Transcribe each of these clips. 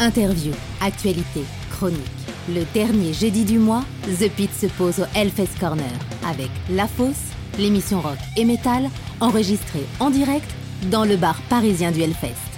Interview, actualité, chronique. Le dernier jeudi du mois, The Pit se pose au Hellfest Corner avec La Fosse, l'émission rock et metal, enregistrée en direct dans le bar parisien du Hellfest.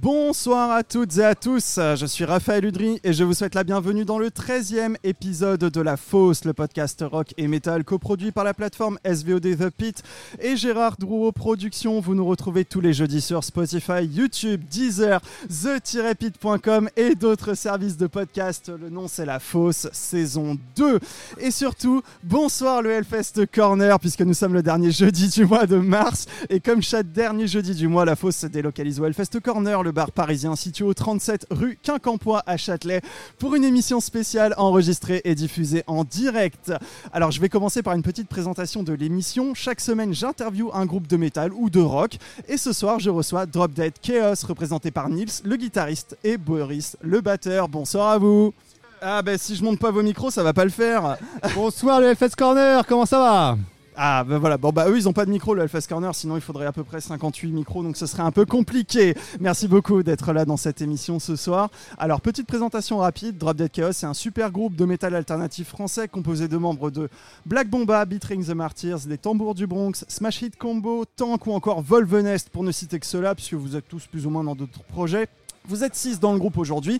Bonsoir à toutes et à tous, je suis Raphaël Udry et je vous souhaite la bienvenue dans le 13e épisode de La Fosse, le podcast rock et metal coproduit par la plateforme SVOD The Pit et Gérard Drouot Productions. Vous nous retrouvez tous les jeudis sur Spotify, YouTube, Deezer, the-pit.com et d'autres services de podcast. Le nom c'est La Fosse, saison 2. Et surtout, bonsoir le Hellfest Corner puisque nous sommes le dernier jeudi du mois de mars et comme chaque dernier jeudi du mois, La Fosse se délocalise au Hellfest Corner, bar parisien situé au 37 rue Quincampoix à Châtelet pour une émission spéciale enregistrée et diffusée en direct. Alors je vais commencer par une petite présentation de l'émission. Chaque semaine j'interviewe un groupe de métal ou de rock et ce soir je reçois Drop Dead Chaos représenté par Nils le guitariste et Boris le batteur. Bonsoir à vous. Ah ben si je monte pas vos micros ça va pas le faire. Bonsoir le Hellfest Corner, comment ça va? Ah ben voilà, bon bah eux ils ont pas de micro le Hellfest Corner, sinon il faudrait à peu près 58 micros, donc ce serait un peu compliqué. Merci beaucoup d'être là dans cette émission ce soir. Alors petite présentation rapide, Drop Dead Chaos c'est un super groupe de métal alternatif français composé de membres de Black Bomba, Beat Ring the Martyrs, les Tambours du Bronx, Smash Hit Combo, Tank ou encore Volvenest pour ne citer que cela, puisque vous êtes tous plus ou moins dans d'autres projets. Vous êtes 6 dans le groupe aujourd'hui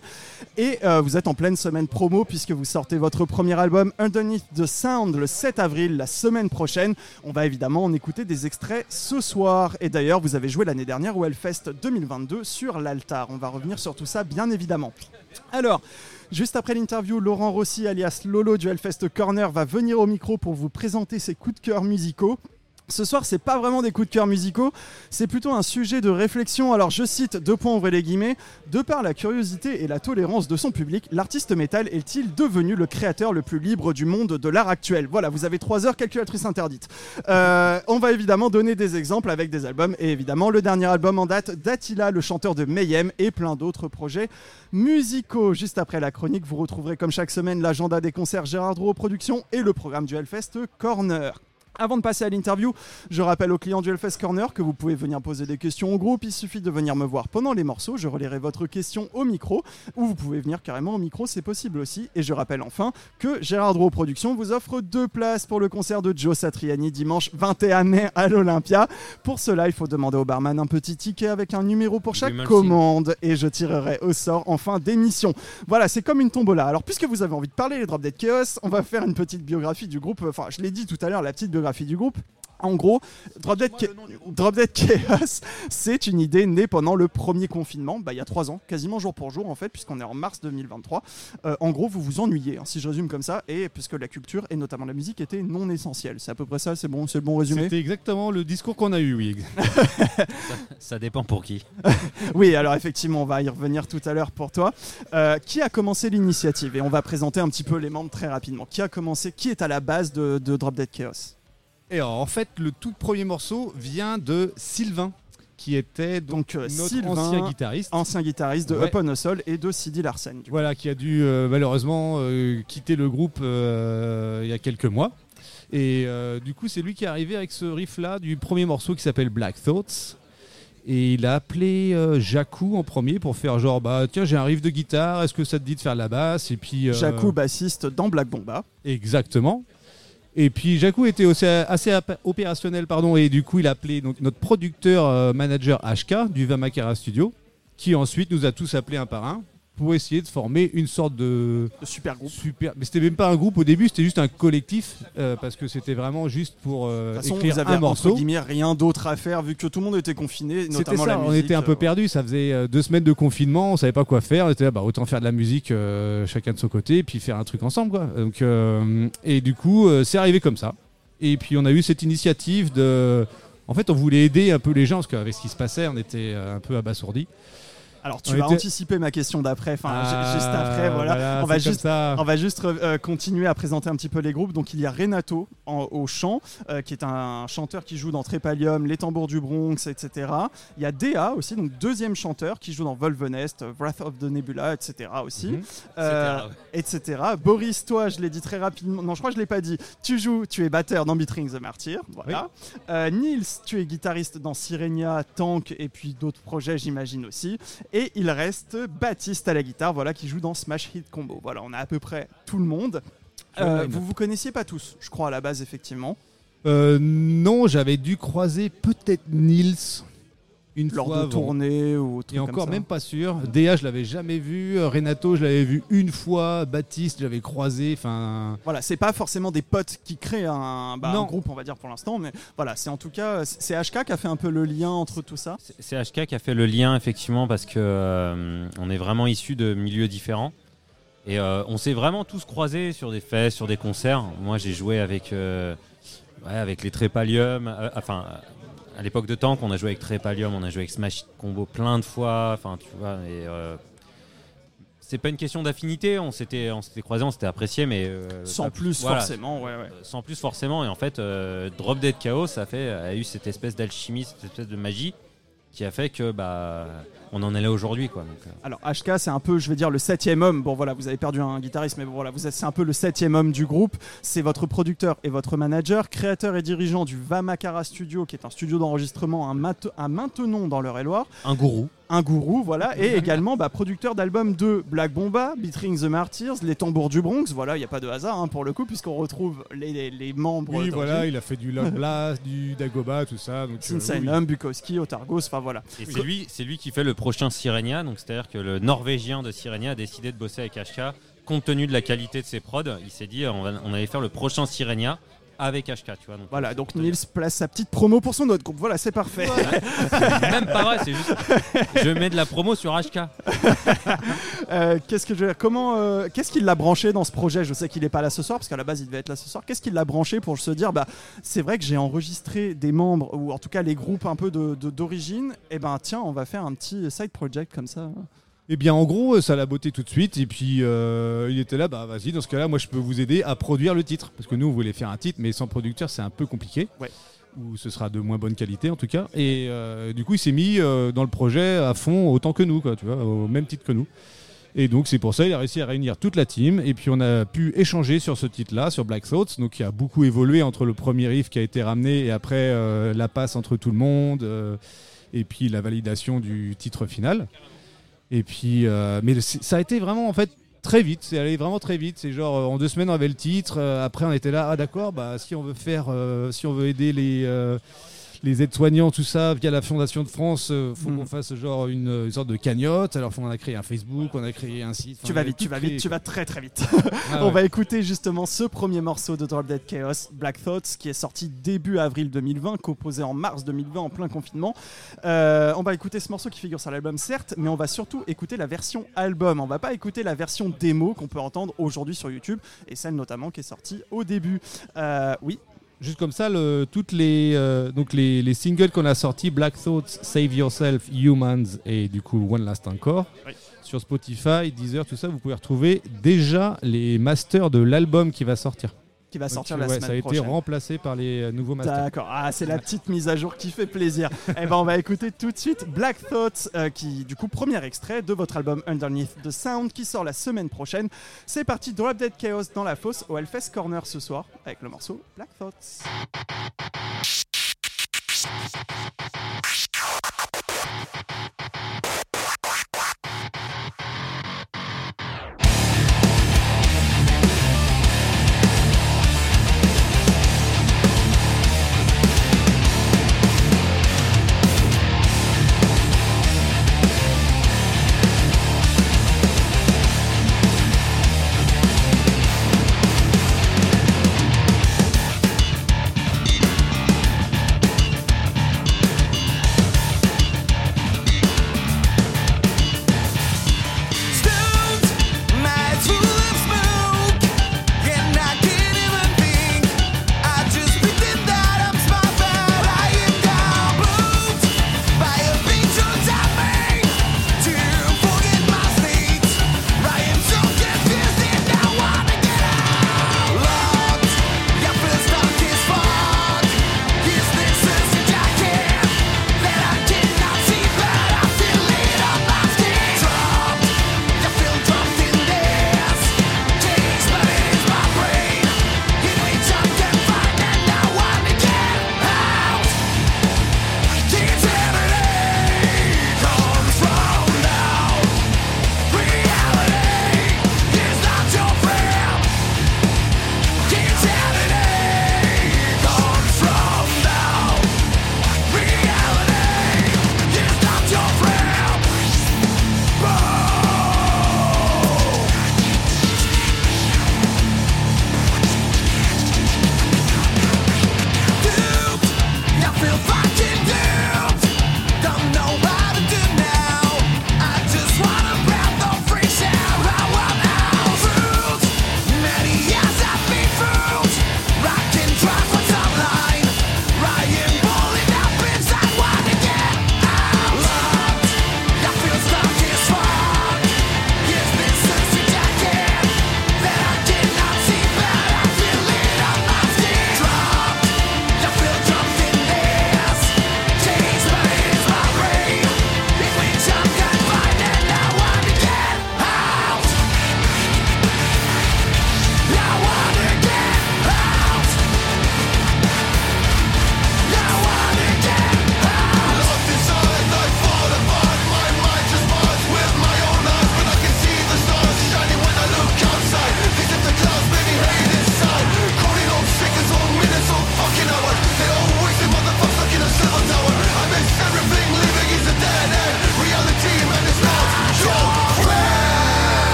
et euh, vous êtes en pleine semaine promo puisque vous sortez votre premier album Underneath the Sound le 7 avril, la semaine prochaine. On va évidemment en écouter des extraits ce soir. Et d'ailleurs, vous avez joué l'année dernière au Hellfest 2022 sur l'altar. On va revenir sur tout ça bien évidemment. Alors, Juste après l'interview, Laurent Rossi, alias Lolo du Hellfest Corner, va venir au micro pour vous présenter ses coups de cœur musicaux. Ce soir, c'est pas vraiment des coups de cœur musicaux, c'est plutôt un sujet de réflexion. Alors, je cite deux points ouvrez les guillemets. De par la curiosité et la tolérance de son public, l'artiste métal est-il devenu le créateur le plus libre du monde de l'art actuel? Voilà, vous avez trois heures, calculatrice interdite. Euh, on va évidemment donner des exemples avec des albums et évidemment le dernier album en date d'Attila, le chanteur de Mayhem et plein d'autres projets musicaux. Juste après la chronique, vous retrouverez comme chaque semaine l'agenda des concerts Gérard Drouot Productions et le programme du Hellfest Corner. Avant de passer à l'interview, je rappelle aux clients du Hellfest Corner que vous pouvez venir poser des questions au groupe. Il suffit de venir me voir pendant les morceaux. Je relayerai votre question au micro ou vous pouvez venir carrément au micro, c'est possible aussi. Et je rappelle enfin que Gérard Drouot Productions vous offre deux places pour le concert de Joe Satriani dimanche 21 mai à l'Olympia. Pour cela, il faut demander au barman un petit ticket avec un numéro pour chaque commande et je tirerai au sort en fin d'émission. Voilà, c'est comme une tombola. Alors, puisque vous avez envie de parler les Drop Dead Chaos, on va faire une petite biographie du groupe. Enfin, je l'ai dit tout à l'heure, la petite biographie du groupe. En gros, Drop Dead, Cha- Drop Dead Chaos, c'est une idée née pendant le premier confinement, bah, il y a trois ans, quasiment jour pour jour en fait, puisqu'on est en mars 2023. Euh, en gros, vous vous ennuyez, hein, si je résume comme ça, et puisque la culture et notamment la musique était non essentielle. C'est à peu près ça, c'est bon, c'est le bon résumé. C'était exactement le discours qu'on a eu, oui. Ça dépend pour qui. Oui, alors effectivement, on va y revenir tout à l'heure pour toi. Euh, qui a commencé l'initiative? Et on va présenter un petit peu les membres très rapidement. Qui a commencé? Qui est à la base de, de Drop Dead Chaos? Et en fait, le tout premier morceau vient de Sylvain, qui était donc, Donc, euh, notre Sylvain, ancien guitariste. ancien guitariste de Ouais. Up on a Soul et de Sidi Larsen. Voilà, qui a dû euh, malheureusement euh, quitter le groupe euh, il y a quelques mois. Et du coup, c'est lui qui est arrivé avec ce riff-là du premier morceau qui s'appelle Black Thoughts. Et il a appelé Jacou en premier pour faire genre, bah tiens, j'ai un riff de guitare, est-ce que ça te dit de faire la basse? Et puis. Jacou, bassiste dans Black Bomba. Exactement. Et puis Jacou était aussi assez opérationnel, pardon, et du coup il a appelé notre producteur euh, manager HK du Vamakara Studio, qui ensuite nous a tous appelés un par un pour essayer de former une sorte de super groupe. super. Mais c'était même pas un groupe au début, c'était juste un collectif euh, parce que c'était vraiment juste pour euh, De toute façon, écrire vous avez un entre morceau. guillemets rien d'autre à faire vu que tout le monde était confiné, C'était notamment ça, la on musique. était un peu euh, perdus, ça faisait euh, deux semaines de confinement, on savait pas quoi faire, on était là, bah, autant faire de la musique euh, chacun de son côté, et puis faire un truc ensemble. Quoi. Donc, et du coup, c'est arrivé comme ça. Et puis on a eu cette initiative de... En fait, on voulait aider un peu les gens, parce qu'avec ce qui se passait, on était un peu abasourdis. Alors tu On vas était- anticiper ma question d'après, enfin Ah, juste après, voilà. on va juste ça. On va juste euh, continuer à présenter un petit peu les groupes. Donc il y a Renato en- au chant, euh, qui est un chanteur qui joue dans Trépalium, Les Tambours du Bronx, etc. Il y a Dea aussi, donc deuxième chanteur qui joue dans Volvenest, Wrath of the Nebula, etc. aussi, Mhm. Euh, etc. Boris, toi, je l'ai dit très rapidement. Non, je crois que je l'ai pas dit. Tu joues, tu es batteur dans Beat Ring the Martyr. Voilà. Euh, Nils, tu es guitariste dans Sirenia, Tank et puis d'autres projets, j'imagine aussi. Et il reste Baptiste à la guitare, voilà, qui joue dans Smash Hit Combo. Voilà, on a à peu près tout le monde. Euh, vous vous connaissiez pas tous, je crois, à la base, effectivement. Euh, non, j'avais dû croiser peut-être Nils une Lors fois de avant. tournée ou Et encore même pas sûr. DA, je l'avais jamais vu. Euh, Renato, je l'avais vu une fois. Baptiste, je l'avais croisé. Enfin, Voilà, c'est pas forcément des potes qui créent un, bah, un groupe, on va dire pour l'instant, mais voilà, c'est en tout cas, c'est HK qui a fait un peu le lien entre tout ça. C'est- C'est HK qui a fait le lien effectivement parce que euh, on est vraiment issus de milieux différents et euh, on s'est vraiment tous croisés sur des fêtes, sur des concerts. Moi j'ai joué avec euh, ouais, avec les Trépalium, euh, enfin à l'époque de Tank on a joué avec Trépalium, on a joué avec Smash Combo plein de fois, enfin tu vois et euh, c'est pas une question d'affinité, on s'était on s'était croisés, on s'était appréciés mais euh, Sans plus, voilà, forcément, ouais, ouais. euh, sans plus forcément. Et en fait, euh, Drop Dead Chaos a, fait, a eu cette espèce d'alchimie, cette espèce de magie qui a fait que bah, on en est là aujourd'hui. Quoi. Donc, euh, Alors HK, c'est un peu, je vais dire, le septième homme. Bon voilà, vous avez perdu un guitariste, mais bon, voilà, vous êtes- c'est un peu le septième homme du groupe. C'est votre producteur et votre manager, créateur et dirigeant du Vamakara Studio, qui est un studio d'enregistrement à, Mat- à Maintenon dans l'Eure-et-Loire. un gourou. un gourou, voilà, et également bah, producteur d'albums de Black Bomba, Beating the Martyrs, Les Tambours du Bronx, voilà, il n'y a pas de hasard hein, pour le coup, puisqu'on retrouve les, les- les membres. oui, voilà, il a fait du Love Blast, du Dagoba, tout ça. Donc, euh, oui, oui. Sinsaenum, Bukowski, Otargos, enfin voilà. Et c'est lui, c'est lui qui fait le prochain Sirenia. Donc c'est-à-dire que le Norvégien de Sirenia a décidé de bosser avec HK. Compte tenu de la qualité de ses prods, il s'est dit on, va, on allait faire le prochain Sirenia avec HK. Tu vois, donc, Voilà, donc Nils place sa petite promo pour son autre groupe, voilà, c'est parfait. Même pas vrai, c'est juste. Je mets de la promo sur HK. Euh, qu'est-ce que je veux dire? Comment, euh, qu'est-ce qui l'a branché dans ce projet? Je sais qu'il n'est pas là ce soir, parce qu'à la base il devait être là ce soir. Qu'est-ce qui l'a branché pour se dire, bah, c'est vrai que j'ai enregistré des membres, ou en tout cas les groupes un peu de- de- d'origine, et ben tiens, on va faire un petit side project comme ça. Eh bien, en gros, ça l'a botté tout de suite. Et puis, euh, il était là, bah vas-y, dans ce cas-là, moi, je peux vous aider à produire le titre. Parce que nous, on voulait faire un titre, mais sans producteur, c'est un peu compliqué. Ouais. Ou ce sera de moins bonne qualité, en tout cas. Et euh, du coup, il s'est mis euh, dans le projet à fond, autant que nous, quoi, tu vois, au même titre que nous. Et donc, c'est pour ça qu'il a réussi à réunir toute la team. Et puis, on a pu échanger sur ce titre-là, sur Black Thoughts. Donc, il a beaucoup évolué entre le premier riff qui a été ramené et après euh, la passe entre tout le monde. euh, et puis, la validation du titre final. Et puis, euh, mais ça a été vraiment en fait très vite. C'est allé vraiment très vite. C'est genre euh, en deux semaines on avait le titre. euh, après on était là, ah d'accord, bah si on veut faire, euh, si on veut aider les les aides-soignants, tout ça, via la Fondation de France, euh, faut Mm. qu'on fasse genre une, une sorte de cagnotte. Alors on a créé un Facebook, on a créé un site. Tu vas vite, tu vas vite, tu vas très très vite. Ah On ouais. va écouter justement ce premier morceau de Drop Dead Chaos, Black Thoughts, qui est sorti début avril 2020, composé en mars 2020 en plein confinement. Euh, on va écouter ce morceau qui figure sur l'album, certes, mais on va surtout écouter la version album. On va pas écouter la version démo qu'on peut entendre aujourd'hui sur YouTube, et celle notamment qui est sortie au début. Euh, oui, Juste comme ça, le- toutes les, euh, donc les, les singles qu'on a sortis, Black Thoughts, Save Yourself, Humans et du coup One Last Encore, Oui. sur Spotify, Deezer, tout ça, vous pouvez retrouver déjà les masters de l'album qui va sortir. Qui va sortir la ouais, semaine Ça a été prochaine. remplacé par les euh, nouveaux masters. D'accord, ah, c'est la petite mise à jour qui fait plaisir. Eh ben, on va écouter tout de suite Black Thoughts, euh, qui, du coup, premier extrait de votre album Underneath the Sound, qui sort la semaine prochaine. C'est parti, Drop Dead Chaos dans la fosse au Hellfest Corner ce soir, avec le morceau Black Thoughts.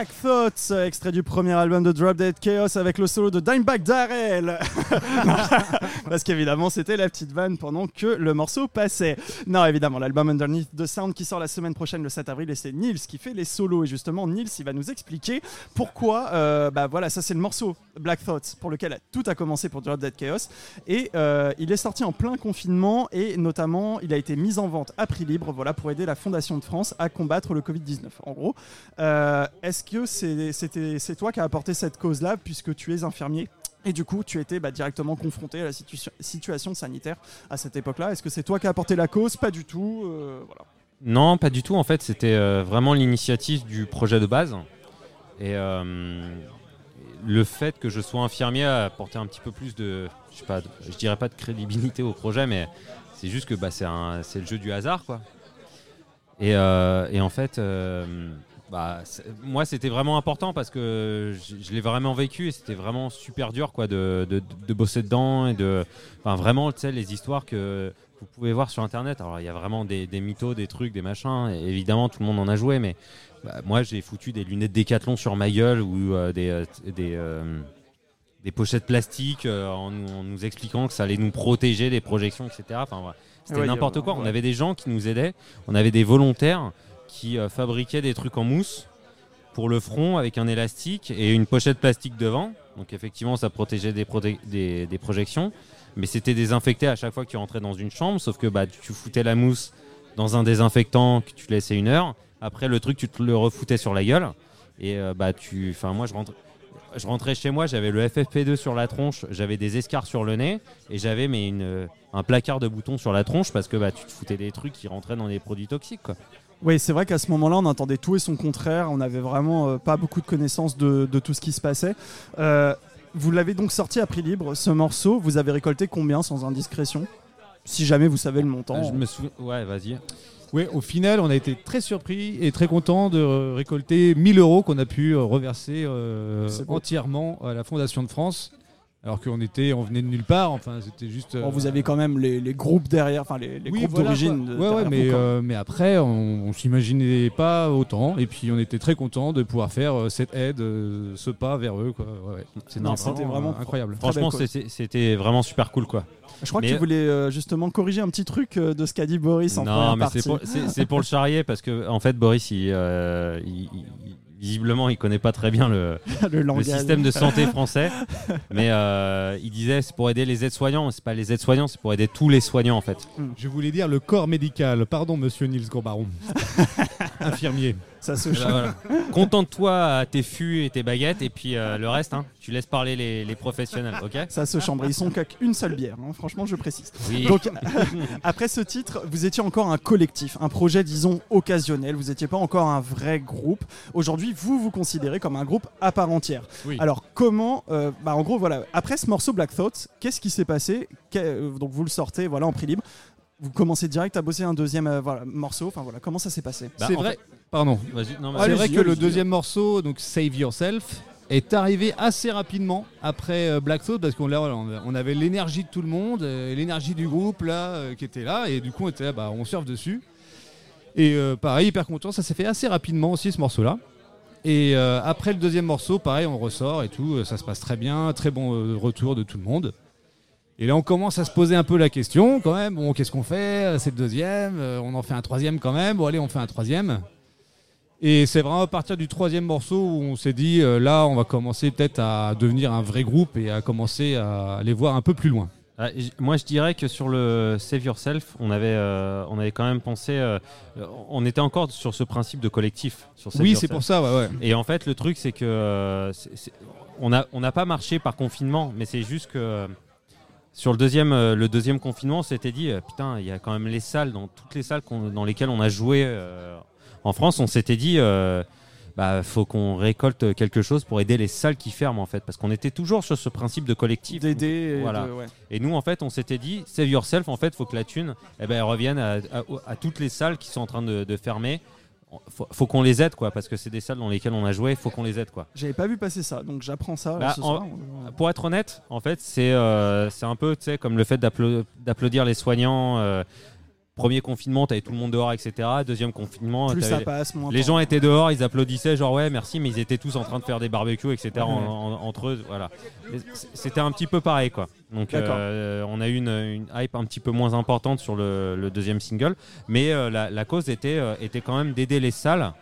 Black Thoughts, extrait du premier album de Drop Dead Chaos avec le solo de Dimebag Darrell. Parce qu'évidemment, c'était la petite vanne pendant que le morceau passait. Non, évidemment, l'album Underneath the Sound qui sort la semaine prochaine, le 7 avril, et c'est Nils qui fait les solos. Et justement, Nils, il va nous expliquer pourquoi. euh, bah voilà, ça c'est le morceau Black Thoughts pour lequel tout a commencé pour Drop Dead Chaos. Et euh, il est sorti en plein confinement et notamment, il a été mis en vente à prix libre, voilà, pour aider la Fondation de France à combattre le Covid-19. En gros, Euh, est-ce que c'est toi qui as apporté cette cause-là puisque tu es infirmier et du coup, tu étais bah, directement confronté à la situa- situation sanitaire à cette époque-là. Est-ce que c'est toi qui as apporté la cause? Pas du tout. euh. Non, pas du tout. En fait, c'était euh, vraiment l'initiative du projet de base. Et euh, le fait que je sois infirmier a apporté un petit peu plus de, je sais pas, je dirais pas de crédibilité au projet, mais c'est juste que bah, c'est le jeu du hasard, quoi. Et, en fait, bah, moi, c'était vraiment important parce que je, je l'ai vraiment vécu et c'était vraiment super dur, quoi, de, de- de bosser dedans et de, enfin, vraiment, tu sais, les histoires que vous pouvez voir sur internet. Alors il y a vraiment des, des mythos, des trucs, des machins. Et évidemment, tout le monde en a joué, mais bah, moi j'ai foutu des lunettes Décathlon sur ma gueule ou euh, des, euh, des, euh, des pochettes plastiques euh, en, nous, en nous expliquant que ça allait nous protéger des projections, etc. Enfin. C'était Ouais, n'importe quoi. On avait des gens qui nous aidaient, on avait des volontaires qui euh, fabriquaient des trucs en mousse pour le front avec un élastique et une pochette plastique devant. Donc effectivement, ça protégeait des, projections mais c'était désinfecté à chaque fois que tu rentrais dans une chambre, sauf que bah, tu foutais la mousse dans un désinfectant que tu laissais une heure. Après, le truc, tu te le refoutais sur la gueule. Et euh, bah, tu. Moi, je rentrais. Chez moi, j'avais le FFP2 sur la tronche, j'avais des escarres sur le nez et j'avais mais un placard de boutons sur la tronche parce que bah, tu te foutais des trucs qui rentraient dans des produits toxiques. Oui, c'est vrai qu'à ce moment-là, on entendait tout et son contraire. On n'avait vraiment euh, pas beaucoup de connaissances de, de tout ce qui se passait. Euh, vous l'avez donc sorti à prix libre, ce morceau. Vous avez récolté combien sans indiscrétion? Si jamais vous savez le montant. Ah, je me souviens. Ouais, vas-y. Ouais, au final, on a été très surpris et très content de euh, récolter 1000 euros qu'on a pu euh, reverser euh, entièrement à la Fondation de France. Alors qu'on était, on venait de nulle part. Enfin, c'était juste. euh, Bon, vous avez quand même les, les groupes derrière, enfin les, les oui, groupes voilà, d'origine. Ouais, ouais, mais, euh, mais après, on, on s'imaginait pas autant. Et puis, on était très content de pouvoir faire euh, cette aide, euh, ce pas vers eux. Quoi. Ouais, ouais. C'était Non, c'était vraiment euh, incroyable. Franchement, c'était c'était vraiment super cool. quoi. Je crois que mais- tu voulais euh, justement corriger un petit truc euh, de ce qu'a dit Boris en non, première mais partie. c'est pour, c'est- c'est pour le charrier parce que en fait Boris, il, euh, il- il- visiblement, il connaît pas très bien le, le système de santé français, mais euh, il disait c'est pour aider les aides-soignants. C'est pas les aides-soignants, c'est pour aider tous les soignants en fait. Je voulais dire le corps médical. Pardon, monsieur Nils Gourbaron. Infirmier. Ça se Bah, change. voilà. Contente-toi à tes fûts et tes baguettes et puis euh, le reste, hein, tu laisses parler les, les professionnels, ok? Ça se chambre. Ils sont qu'avec une seule bière. hein. Franchement, je précise. Oui. Donc, après ce titre, vous étiez encore un collectif, un projet, disons, occasionnel. Vous n'étiez pas encore un vrai groupe. Aujourd'hui, vous vous considérez comme un groupe à part entière. Oui. Alors, comment, euh, bah, en gros, voilà, après ce morceau Black Thoughts, qu'est-ce qui s'est passé? Donc, vous le sortez, voilà, en prix libre. Vous commencez direct à bosser un deuxième euh, voilà, morceau. Enfin, voilà, comment ça s'est passé Bah, c'est en vrai. fait- Pardon. Vas-y, non, mais- c'est vrai que le deuxième morceau, donc Save Yourself, est arrivé assez rapidement après euh, Black Thought parce qu'on là, voilà, on- on avait l'énergie de tout le monde, euh, l'énergie du groupe là euh, qui était là et du coup on était là, bah, on surfe dessus. Et euh, pareil, hyper content, ça s'est fait assez rapidement aussi ce morceau là. Et euh, après le deuxième morceau, pareil, on ressort et tout, euh, ça se passe très bien, très bon euh, retour de tout le monde. Et là, on commence à se poser un peu la question quand même. Bon, qu'est-ce qu'on fait? C'est le deuxième, euh, on en fait un troisième quand même. Bon, allez, on fait un troisième. Et c'est vraiment à partir du troisième morceau où on s'est dit, euh, là, on va commencer peut-être à devenir un vrai groupe et à commencer à aller voir un peu plus loin. Ah, Moi, je dirais que sur le Save Yourself, on avait, euh, on avait quand même pensé. euh, on était encore sur ce principe de collectif. Sur Save oui, c'est pour ça, ouais, ouais. Et en fait, le truc, c'est que euh, on n'a on pas marché par confinement, mais c'est juste que sur le deuxième, euh, le deuxième confinement, on s'était dit, euh, putain, il y a quand même les salles, dans toutes les salles dans lesquelles on a joué euh, en France, on s'était dit, bah, faut qu'on récolte quelque chose pour aider les salles qui ferment, en fait, parce qu'on était toujours sur ce principe de collectif. D'aider. Voilà. de- ouais. Et nous, en fait, on s'était dit, save yourself, en fait, faut que la thune, eh ben, elle revienne à, à- à toutes les salles qui sont en train de, de fermer. Faut, faut qu'on les aide, quoi, parce que c'est des salles dans lesquelles on a joué, faut qu'on les aide, quoi. J'avais pas vu passer ça, donc j'apprends ça Bah, ce en- soir. Pour être honnête, en fait, c'est euh, c'est un peu, comme le fait d'applau- d'applaudir les soignants. euh, premier confinement, t'avais tout le monde dehors, etc. Deuxième confinement, Plus t'avais- ça passe, moins les temps. gens étaient dehors, ils applaudissaient, genre ouais, merci, mais ils étaient tous en train de faire des barbecues, etc. en- en- entre eux, voilà. C'était un petit peu pareil, quoi. Donc, euh, on a eu une, une hype un petit peu moins importante sur le, le deuxième single, mais euh, la, la cause était, euh, était quand même d'aider les salles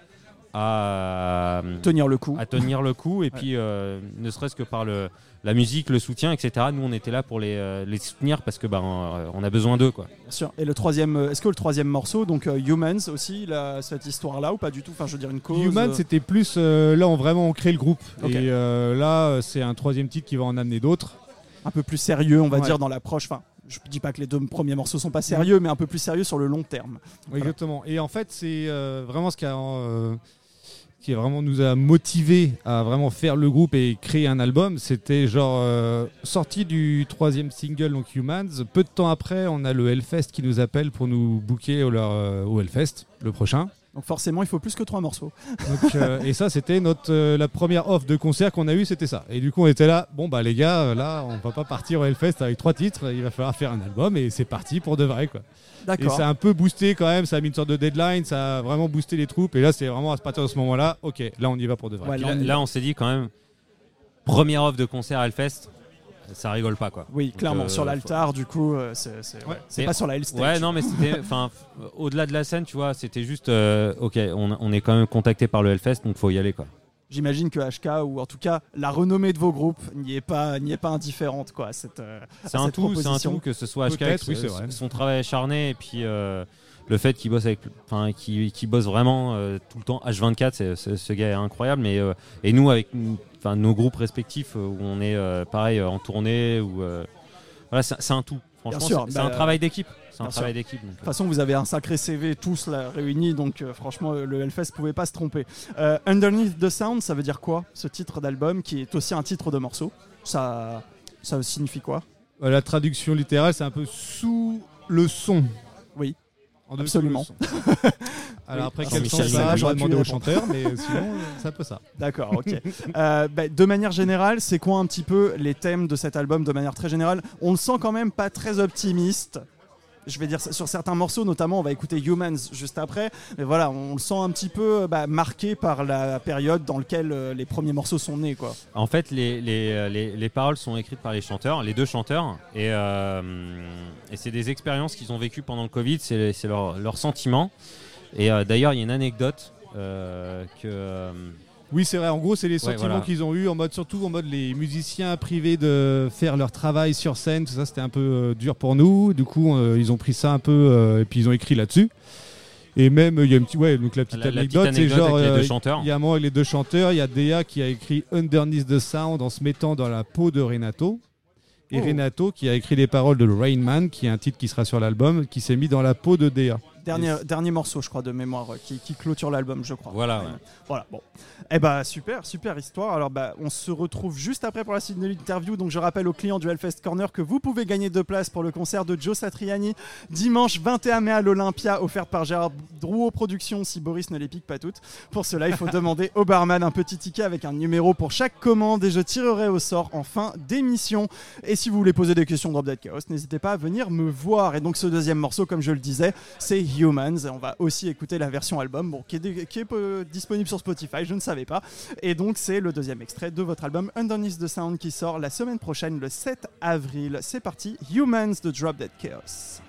à, tenir le coup. à tenir le coup, et puis ne serait-ce que par le, la musique, le soutien, etc. Nous, on était là pour les, euh, les soutenir parce que ben, euh, on a besoin d'eux, quoi. Bien sûr. Et le troisième, euh, est-ce que le troisième morceau, donc euh, Humans aussi, là, cette histoire-là ou pas du tout? Enfin, je veux dire une cause. Human, euh, c'était plus euh, là, on vraiment on crée le groupe. Et euh, là, c'est un troisième titre qui va en amener d'autres. un peu plus sérieux, on va Ouais. dire, dans l'approche. Enfin, je dis pas que les deux premiers morceaux sont pas sérieux, mais un peu plus sérieux sur le long terme. Oui, Exactement. Et en fait, c'est euh, vraiment ce qui a, euh, qui vraiment nous a motivé à vraiment faire le groupe et créer un album. C'était genre euh, sorti du troisième single, donc Humans. Peu de temps après, on a le Hellfest qui nous appelle pour nous booker au, euh, au Hellfest, le prochain. Donc forcément, il faut plus que trois morceaux. Donc, euh, et ça, c'était notre euh, la première offre de concert qu'on a eu, c'était ça. Et du coup, on était là. Bon bah les gars, euh, là, on va pas partir au Hellfest avec trois titres. Il va falloir faire un album et c'est parti pour de vrai quoi. Et ça a un peu boosté quand même. Ça a mis une sorte de deadline. Ça a vraiment boosté les troupes. Et là, c'est vraiment à partir de ce moment-là. Ok, là, on y va pour de vrai. Ouais, là, on on s'est dit quand même, première offre de concert à Hellfest, ça rigole pas, quoi. Oui, Donc, clairement, euh, sur l'altar, du coup, euh, c'est c'est- ouais, Ouais. c'est Et- pas sur la Stage. Ouais, non, mais c'était. Enfin, au-delà de la scène, tu vois, c'était juste. euh, ok, on, on est quand même contacté par le Hellfest, donc faut y aller, quoi. J'imagine que HK, ou en tout cas la renommée de vos groupes, n'y est pas, n'y est pas indifférente, quoi. Cette, euh, C'est à un cette tout, c'est un tout, que ce soit HK, Peut-être, avec oui, ce- c'est vrai. son travail acharné et puis euh, le fait qu'il bosse avec, enfin, qu'il qu'il bosse vraiment euh, tout le temps H24, c'est- c'est- ce gars est incroyable. Mais euh, et nous avec, enfin, nos groupes respectifs euh, où on est euh, pareil en tournée ou euh, voilà, c'est un tout. Franchement, sûr, c'est bah, un travail d'équipe. C'est un travail d'équipe. De toute façon, vous avez un sacré CV tous là, réunis, donc euh, franchement, le Hellfest pouvait pas se tromper. Euh, Underneath the Sound, ça veut dire quoi Ce titre d'album, qui est aussi un titre de morceau, ça, ça signifie quoi? La traduction littérale, c'est un peu sous le son. Oui. En Absolument. Alors après, quel. J'aurais demandé au chanteur, mais sinon, c'est un peu ça. D'accord, ok. Euh, bah, de manière générale, c'est quoi un petit peu les thèmes de cet album de manière très générale? On le sent quand même pas très optimiste. Je vais dire sur certains morceaux, notamment, on va écouter Humans juste après. Mais voilà, on le sent un petit peu bah, marqué par la période dans laquelle euh, les premiers morceaux sont nés, quoi. En fait, les, euh, les- les paroles sont écrites par les chanteurs, les deux chanteurs, et, euh, c'est des expériences qu'ils ont vécues pendant le Covid, c'est leur, leur sentiment. Et d'ailleurs, il y a une anecdote que. Oui, c'est vrai. En gros, c'est les sentiments voilà. qu'ils ont eu en mode, surtout en mode les musiciens privés de faire leur travail sur scène. Tout ça, c'était un peu euh, dur pour nous. Du coup, euh, ils ont pris ça un peu euh, et puis ils ont écrit là-dessus. Et même, il y a une petite, ouais, donc la petite la, anecdote, c'est genre, avec les deux chanteurs. il y a moment avec les deux chanteurs, il y a Dea qui a écrit Underneath the Sound en se mettant dans la peau de Renato. Et Oh. Renato qui a écrit les paroles de Rain Man, qui est un titre qui sera sur l'album, qui s'est mis dans la peau de Dea. Dernier, dernier morceau, je crois, de mémoire, qui, qui clôture l'album, je crois. Voilà, ouais. Voilà, bon. Eh bah super, super histoire. Alors bah on se retrouve juste après pour la suite de l'interview. Donc je rappelle aux clients du Hellfest Corner que vous pouvez gagner deux places pour le concert de Joe Satriani dimanche 21 mai à l'Olympia, offert par Gérard Drouot Productions si Boris ne les pique pas toutes. Pour cela, il faut demander au barman un petit ticket avec un numéro pour chaque commande et je tirerai au sort en fin d'émission. Et si vous voulez poser des questions dans Dead Chaos, n'hésitez pas à venir me voir. Et donc ce deuxième morceau, comme je le disais, c'est Humans. Et on va aussi écouter la version album, bon, qui est, dé- qui est euh, disponible sur Spotify, je ne savais pas. Et donc c'est le deuxième extrait de votre album Underneath the Sound qui sort la semaine prochaine, le 7 avril. C'est parti, Humans de Drop Dead Chaos.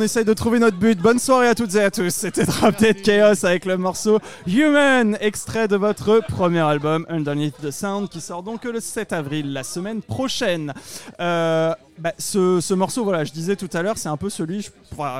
On essaye de trouver notre but. Bonne soirée à toutes et à tous. C'était Drop Dead Chaos avec le morceau Human, extrait de votre premier album Underneath the Sound qui sort donc le 7 avril, la semaine prochaine. Euh, bah, ce, ce morceau, voilà, je disais tout à l'heure, c'est un peu celui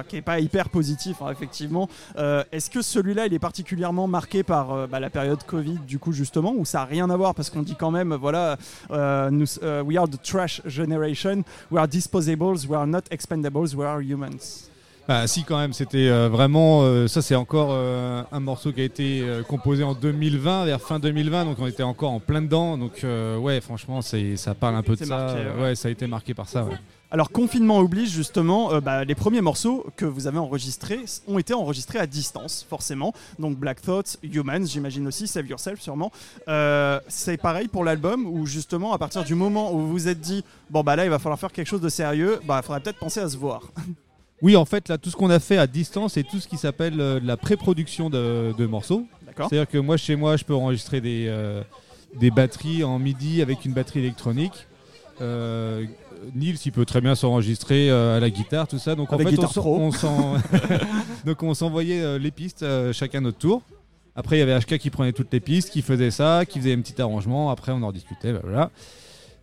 qui est pas hyper positif, hein, effectivement. Euh, Est-ce que celui-là, il est particulièrement marqué par euh, bah, la période Covid, du coup, justement, ou ça a rien à voir? Parce qu'on dit quand même, voilà, euh, nous, euh, we are the trash generation, we are disposables, we are not expendables, we are humans. Bah, si quand même, c'était euh, vraiment, euh, ça c'est encore euh, un morceau qui a été composé en 2020, vers fin 2020, donc on était encore en plein dedans, donc ouais, franchement, ça parle un peu de ça, marqué, ouais. ouais. ça a été marqué par ça. ouais. Alors, confinement oblige, justement, bah, les premiers morceaux que vous avez enregistrés ont été enregistrés à distance, forcément. Donc, Black Thoughts, Humans, j'imagine aussi, Save Yourself, sûrement. C'est pareil pour l'album, où justement, à partir du moment où vous vous êtes dit, bon, bah là, il va falloir faire quelque chose de sérieux, bah, il faudrait peut-être penser à se voir. Oui, en fait, là, tout ce qu'on a fait à distance, c'est tout ce qui s'appelle euh, la pré-production de, de morceaux. D'accord C'est-à-dire que moi, chez moi, je peux enregistrer des, euh, des batteries en MIDI avec une batterie électronique. Euh, Nils, il peut très bien s'enregistrer euh, à la guitare, tout ça. Donc Avec en fait, on s'en- Pro. on s'en- donc on s'envoyait euh, les pistes euh, chacun notre tour. Après, il y avait HK qui prenait toutes les pistes, qui faisait ça, qui faisait un petit arrangement. Après, on en discutait, bah, voilà.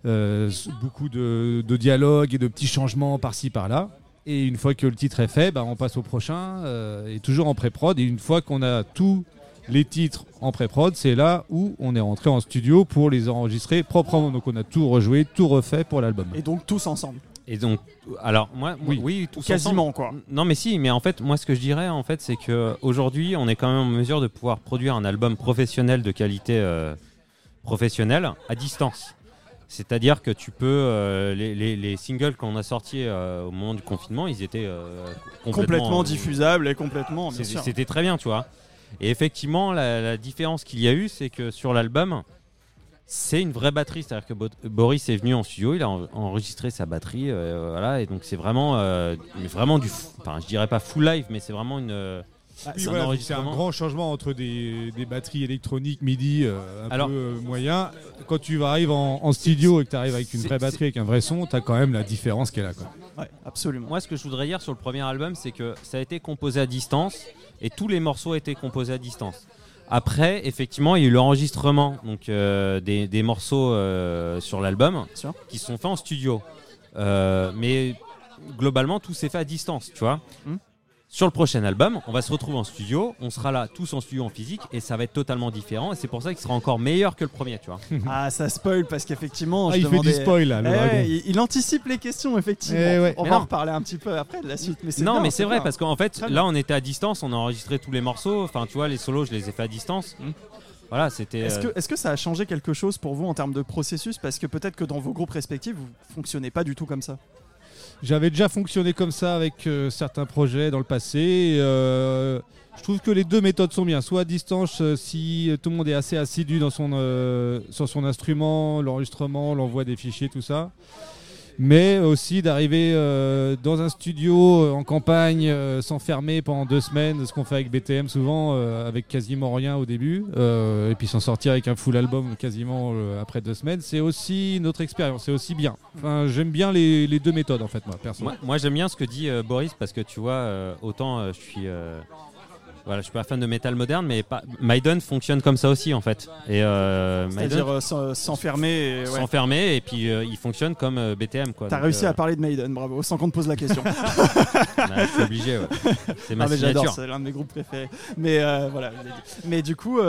Euh, s- beaucoup de, de dialogues et de petits changements par-ci par-là. Et une fois que le titre est fait, bah, on passe au prochain, euh, et toujours en pré-prod. Et une fois qu'on a tous les titres en pré-prod, c'est là où on est rentré en studio pour les enregistrer proprement. Donc on a tout rejoué, tout refait pour l'album. Et donc, tous ensemble. Et donc, alors moi, Oui. oui, tous Quasiment, ensemble. quoi. Non, mais si, mais en fait, moi, ce que je dirais, en fait, c'est que aujourd'hui, on est quand même en mesure de pouvoir produire un album professionnel de qualité euh, professionnelle à distance. C'est-à-dire que tu peux euh, les, les- les singles qu'on a sortis euh, au moment du confinement, ils étaient euh, complètement, Complètement euh, diffusable et complètement. C'était très bien, tu vois. Et effectivement, la, la différence qu'il y a eu, c'est que sur l'album, c'est une vraie batterie. C'est-à-dire que Bo- Boris est venu en studio, il a en- enregistré sa batterie, voilà. Et donc c'est vraiment, vraiment du, enfin, je dirais pas full live, mais c'est vraiment une. Ah, Oui, c'est un voilà, donc c'est un enregistrement. grand changement entre des, des batteries électroniques MIDI euh, un Alors- peu euh, moyen. Quand tu arrives en, en studio et que tu arrives avec une vraie batterie, avec un vrai son, tu as quand même la différence qui est là. Quoi. Ouais, absolument. Moi, ce que je voudrais dire sur le premier album, c'est que ça a été composé à distance et tous les morceaux étaient composés à distance. Après, effectivement, il y a eu l'enregistrement donc euh, des, des morceaux euh, sur l'album qui sont faits en studio. Euh, mais globalement, tout s'est fait à distance, tu vois. Hmm. Sur le prochain album, on va se retrouver en studio, on sera là tous en studio en physique et ça va être totalement différent et c'est pour ça qu'il sera encore meilleur que le premier, tu vois. Ah, ça spoil parce qu'effectivement, Ah, il fait du spoil là, le Eh dragon. il, il anticipe les questions, effectivement. Eh ouais. On Mais va en non. reparler un petit peu après de la suite. Mais c'est Non, bien, mais c'est vrai bien. parce qu'en fait, là, on était à distance, on a enregistré tous les morceaux. Enfin, tu vois, les solos, je les ai fait à distance. Hmm. Voilà, c'était. Est-ce euh, que, est-ce que ça a changé quelque chose pour vous en termes de processus? Parce que peut-être que dans vos groupes respectifs, vous fonctionnez pas du tout comme ça. J'avais déjà fonctionné comme ça avec euh, certains projets dans le passé. euh, je trouve que les deux méthodes sont bien. Soit à distance, euh, si tout le monde est assez assidu dans sur son instrument, l'enregistrement, l'envoi des fichiers, tout ça. Mais aussi d'arriver euh, dans un studio euh, en campagne, euh, s'enfermer pendant deux semaines, ce qu'on fait avec BTM souvent, euh, avec quasiment rien au début, et puis s'en sortir avec un full album quasiment après deux semaines, c'est aussi notre expérience, c'est aussi bien. Enfin, j'aime bien les, les deux méthodes en fait, moi, perso. Moi, moi, j'aime bien ce que dit Boris parce que tu vois, autant je suis. Voilà, je suis pas fan de métal moderne, mais pas, Maiden fonctionne comme ça aussi en fait. Et euh, C'est-à-dire euh, s'en- s'enfermer. ouais. s'enfermer et puis euh, il fonctionne comme euh, BTM quoi. T'as réussi à parler de Maiden, bravo, sans qu'on te pose la question. bah, je suis obligé. ouais. C'est ma mais signature. j'adore, c'est l'un de mes groupes préférés. Mais voilà. Mais du coup,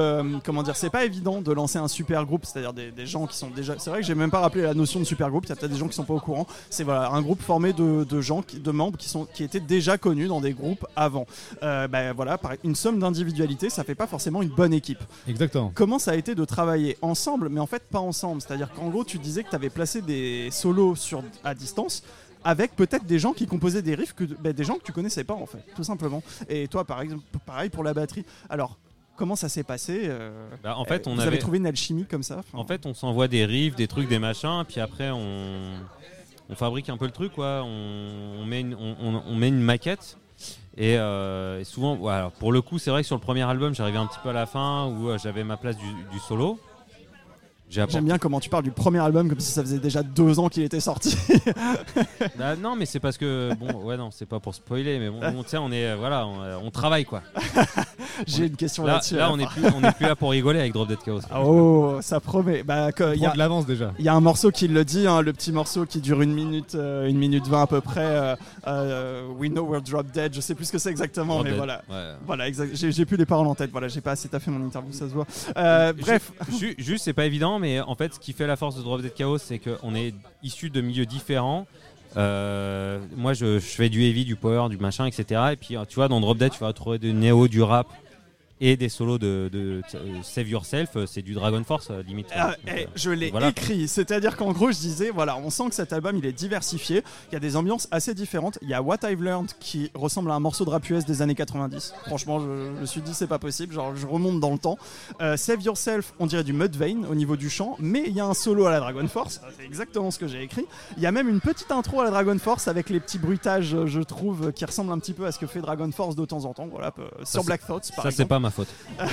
comment dire, c'est pas évident de lancer un super groupe, c'est-à-dire des, des gens qui sont déjà. C'est vrai que j'ai même pas rappelé la notion de super groupe. Il y a peut-être des gens qui sont pas au courant. C'est voilà un groupe formé de, de gens, qui- de membres qui sont qui étaient déjà connus dans des groupes avant. Ben voilà, par une somme d'individualité, ça fait pas forcément une bonne équipe. Exactement. Comment ça a été de travailler ensemble, mais en fait pas ensemble? C'est-à-dire qu'en gros, tu disais que tu avais placé des solos sur, à distance avec peut-être des gens qui composaient des riffs, que, ben, des gens que tu connaissais pas en fait, tout simplement. Et toi, par exemple, pareil pour la batterie. Alors, comment ça s'est passé euh, Bah, en fait, euh, on Vous avait. avez trouvé une alchimie comme ça enfin, En fait, on s'envoie des riffs, des trucs, des machins, puis après on, on fabrique un peu le truc, quoi. On, on met, une, on, on- on met une maquette. Et, euh, et souvent, pour le coup, c'est vrai que sur le premier album, j'arrivais un petit peu à la fin où euh, j'avais ma place du solo. J'aime bien comment tu parles du premier album comme si ça faisait déjà deux ans qu'il était sorti. Bah, non, mais c'est parce que bon, ouais, non, c'est pas pour spoiler, mais bon, sais, on est, euh, voilà, on, euh, on travaille quoi. J'ai une question Là, là-dessus. là, on est plus, on est plus là pour rigoler avec Drop Dead Chaos. Ah, Oh, ça promet. Bah, il y a, de l'avance déjà. il y a un morceau qui le dit, hein, le petit morceau qui dure une minute, euh, une minute vingt à peu près. euh, euh, We know we're drop dead. Je sais plus ce que c'est exactement, Drop mais Dead. voilà. Ouais. Voilà, exact. J'ai plus les paroles en tête. Voilà, j'ai pas assez taffé mon interview, ça se voit. Euh, bref, ju- juste, c'est pas évident, mais en fait, ce qui fait la force de Drop Dead Chaos, c'est qu'on est issus de milieux différents. Euh, moi, je, fais du heavy, du power, du machin, etc. Et puis, tu vois, dans Drop Dead, tu vas retrouver du néo, du rap et des solos de, de- euh, Save Yourself. euh, C'est du Dragon Force, euh, limite. Ah, Donc, eh, euh, je l'ai voilà. écrit, c'est-à-dire qu'en gros je disais, voilà, on sent que cet album il est diversifié, il y a des ambiances assez différentes, il y a What I've Learned qui ressemble à un morceau de rap US des années 90, franchement je, je me suis dit c'est pas possible, genre je remonte dans le temps. Euh, Save Yourself, on dirait du Mudvayne au niveau du chant, mais il y a un solo à la Dragon Force, c'est exactement ce que j'ai écrit. Il y a même une petite intro à la Dragon Force avec les petits bruitages, je trouve, qui ressemblent un petit peu à ce que fait Dragon Force de temps en temps, voilà, sur Black Thoughts par ça, c'est pas ma faute.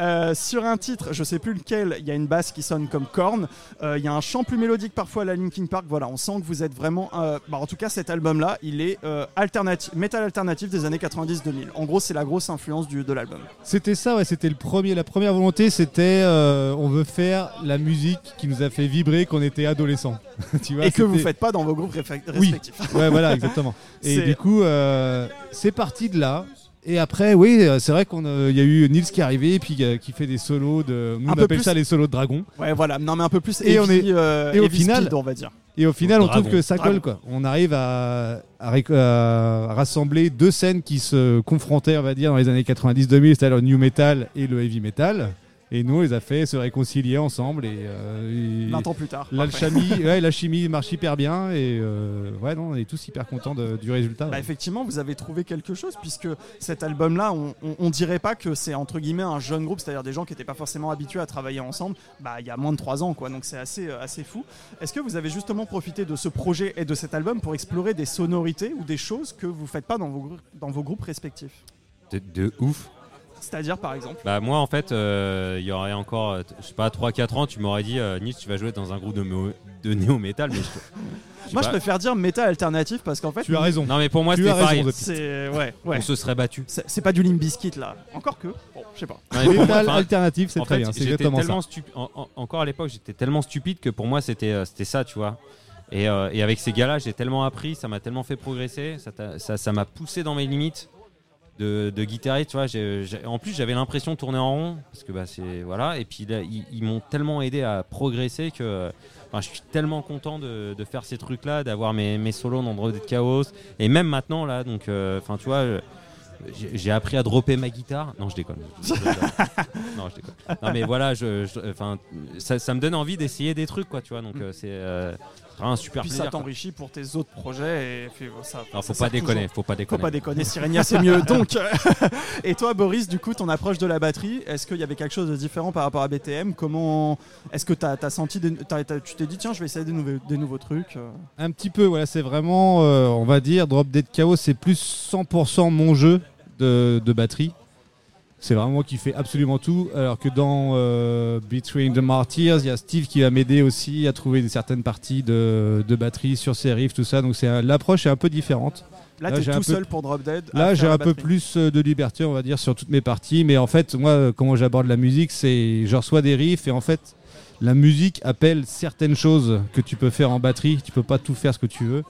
Euh, sur un titre, je sais plus lequel, il y a une basse qui sonne comme corne. Euh, Il y a un chant plus mélodique parfois à la Linkin Park. Voilà, on sent que vous êtes vraiment. euh, bah, en tout cas, cet album-là, il est euh, alternatif, métal alternatif des années 90-2000. En gros, c'est la grosse influence du, de l'album. C'était ça, ouais, c'était le premier, la première volonté, c'était euh, on veut faire la musique qui nous a fait vibrer quand on était adolescent. tu vois, Et que vous faites pas dans vos groupes réfe- Oui. respectifs. Ouais, voilà, exactement. Et du coup, euh, c'est parti de là. Et après, oui, euh, c'est vrai qu'on a- il y a eu Nils qui est arrivé, puis euh, qui fait des solos de. Nous, Un on appelle plus- ça les solos de dragon. Ouais, voilà. Non, mais un peu plus. Et on heavy, est- euh, et au final- speed, on va dire. Et au final, on trouve que ça colle, quoi. On arrive à, à à rassembler deux scènes qui se confrontaient, on va dire, dans les années 90-2000, c'est-à-dire le new metal et le heavy metal. Et nous, on les a fait se réconcilier ensemble. Et, euh, et 20 ans plus tard. L'alchimie, ouais, la chimie marche hyper bien. Et euh, ouais, non, on est tous hyper contents de- du résultat. Bah, effectivement, vous avez trouvé quelque chose puisque cet album-là, on, on, on dirait pas que c'est entre guillemets un jeune groupe, c'est-à-dire des gens qui n'étaient pas forcément habitués à travailler ensemble. Bah, il y a moins de 3 ans, quoi. Donc c'est assez, euh, assez fou. Est-ce que vous avez justement profité de ce projet et de cet album pour explorer des sonorités ou des choses que vous faites pas dans vos, dans vos groupes respectifs? De, de ouf. C'est-à-dire, par exemple. Bah moi en fait, euh, il y aurait encore, euh, je sais pas, 3-4 ans, tu m'aurais dit, euh, Nils, tu vas jouer dans un groupe de, néo-metal. Mais je, Moi, je préfère dire métal alternatif parce qu'en fait, Tu as raison. Non mais pour moi Tu c'était as raison, pareil. c'est ouais, ouais. On se serait battu. C'est pas du Limp Bizkit là. Encore que. Bon, je sais pas. Enfin, alternatif, c'est très fait, bien. C'est j'étais exactement ça. en- en- encore à l'époque, j'étais tellement stupide que pour moi c'était euh, c'était ça, tu vois. Et, euh, et avec ces gars-là, j'ai tellement appris, ça m'a tellement fait progresser, ça t'a- ça ça m'a poussé dans mes limites de, de guitariste, tu vois. en plus, j'avais l'impression de tourner en rond parce que bah c'est voilà. Et puis là, ils, ils m'ont tellement aidé à progresser que enfin, je suis tellement content de, de faire ces trucs-là, d'avoir mes, mes solos dans Drop Dead Chaos et même maintenant là. Donc, euh, enfin, tu vois. j'ai appris à dropper ma guitare. Non, je déconne. non, je déconne. Non, mais voilà, je, ça, ça me donne envie d'essayer des trucs, quoi, tu vois. Donc, euh, c'est euh, un super Puis plaisir. ça t'enrichit pour tes autres projets et fait- ça. Non, faut ça pas déconner, faut pas Faut déconner. pas déconner, Sirenia c'est mieux. Donc, et toi Boris, du coup, ton approche de la batterie, est-ce qu'il y avait quelque chose de différent par rapport à BTM Comment Est-ce que t'as as senti, des- tu t'es dit tiens, je vais essayer des nouveaux, des nouveaux trucs euh? Un petit peu, voilà, c'est vraiment, euh, on va dire, Drop Dead Chaos, c'est plus 100% mon jeu de, de batterie. C'est vraiment moi qui fais absolument tout. Alors que dans euh, Between the Martyrs, il y a Steve qui va m'aider aussi à trouver certaines parties de, de batterie sur ses riffs, tout ça. Donc c'est l'approche est un peu différente. Là, Là, t'es tout seul pour Drop Dead. Là, j'ai un peu plus euh, de liberté, on va dire, sur toutes mes parties. Mais en fait, moi, comment j'aborde la musique, c'est je reçois des riffs et en fait, la musique appelle certaines choses que tu peux faire en batterie. Tu peux pas tout faire ce que tu veux.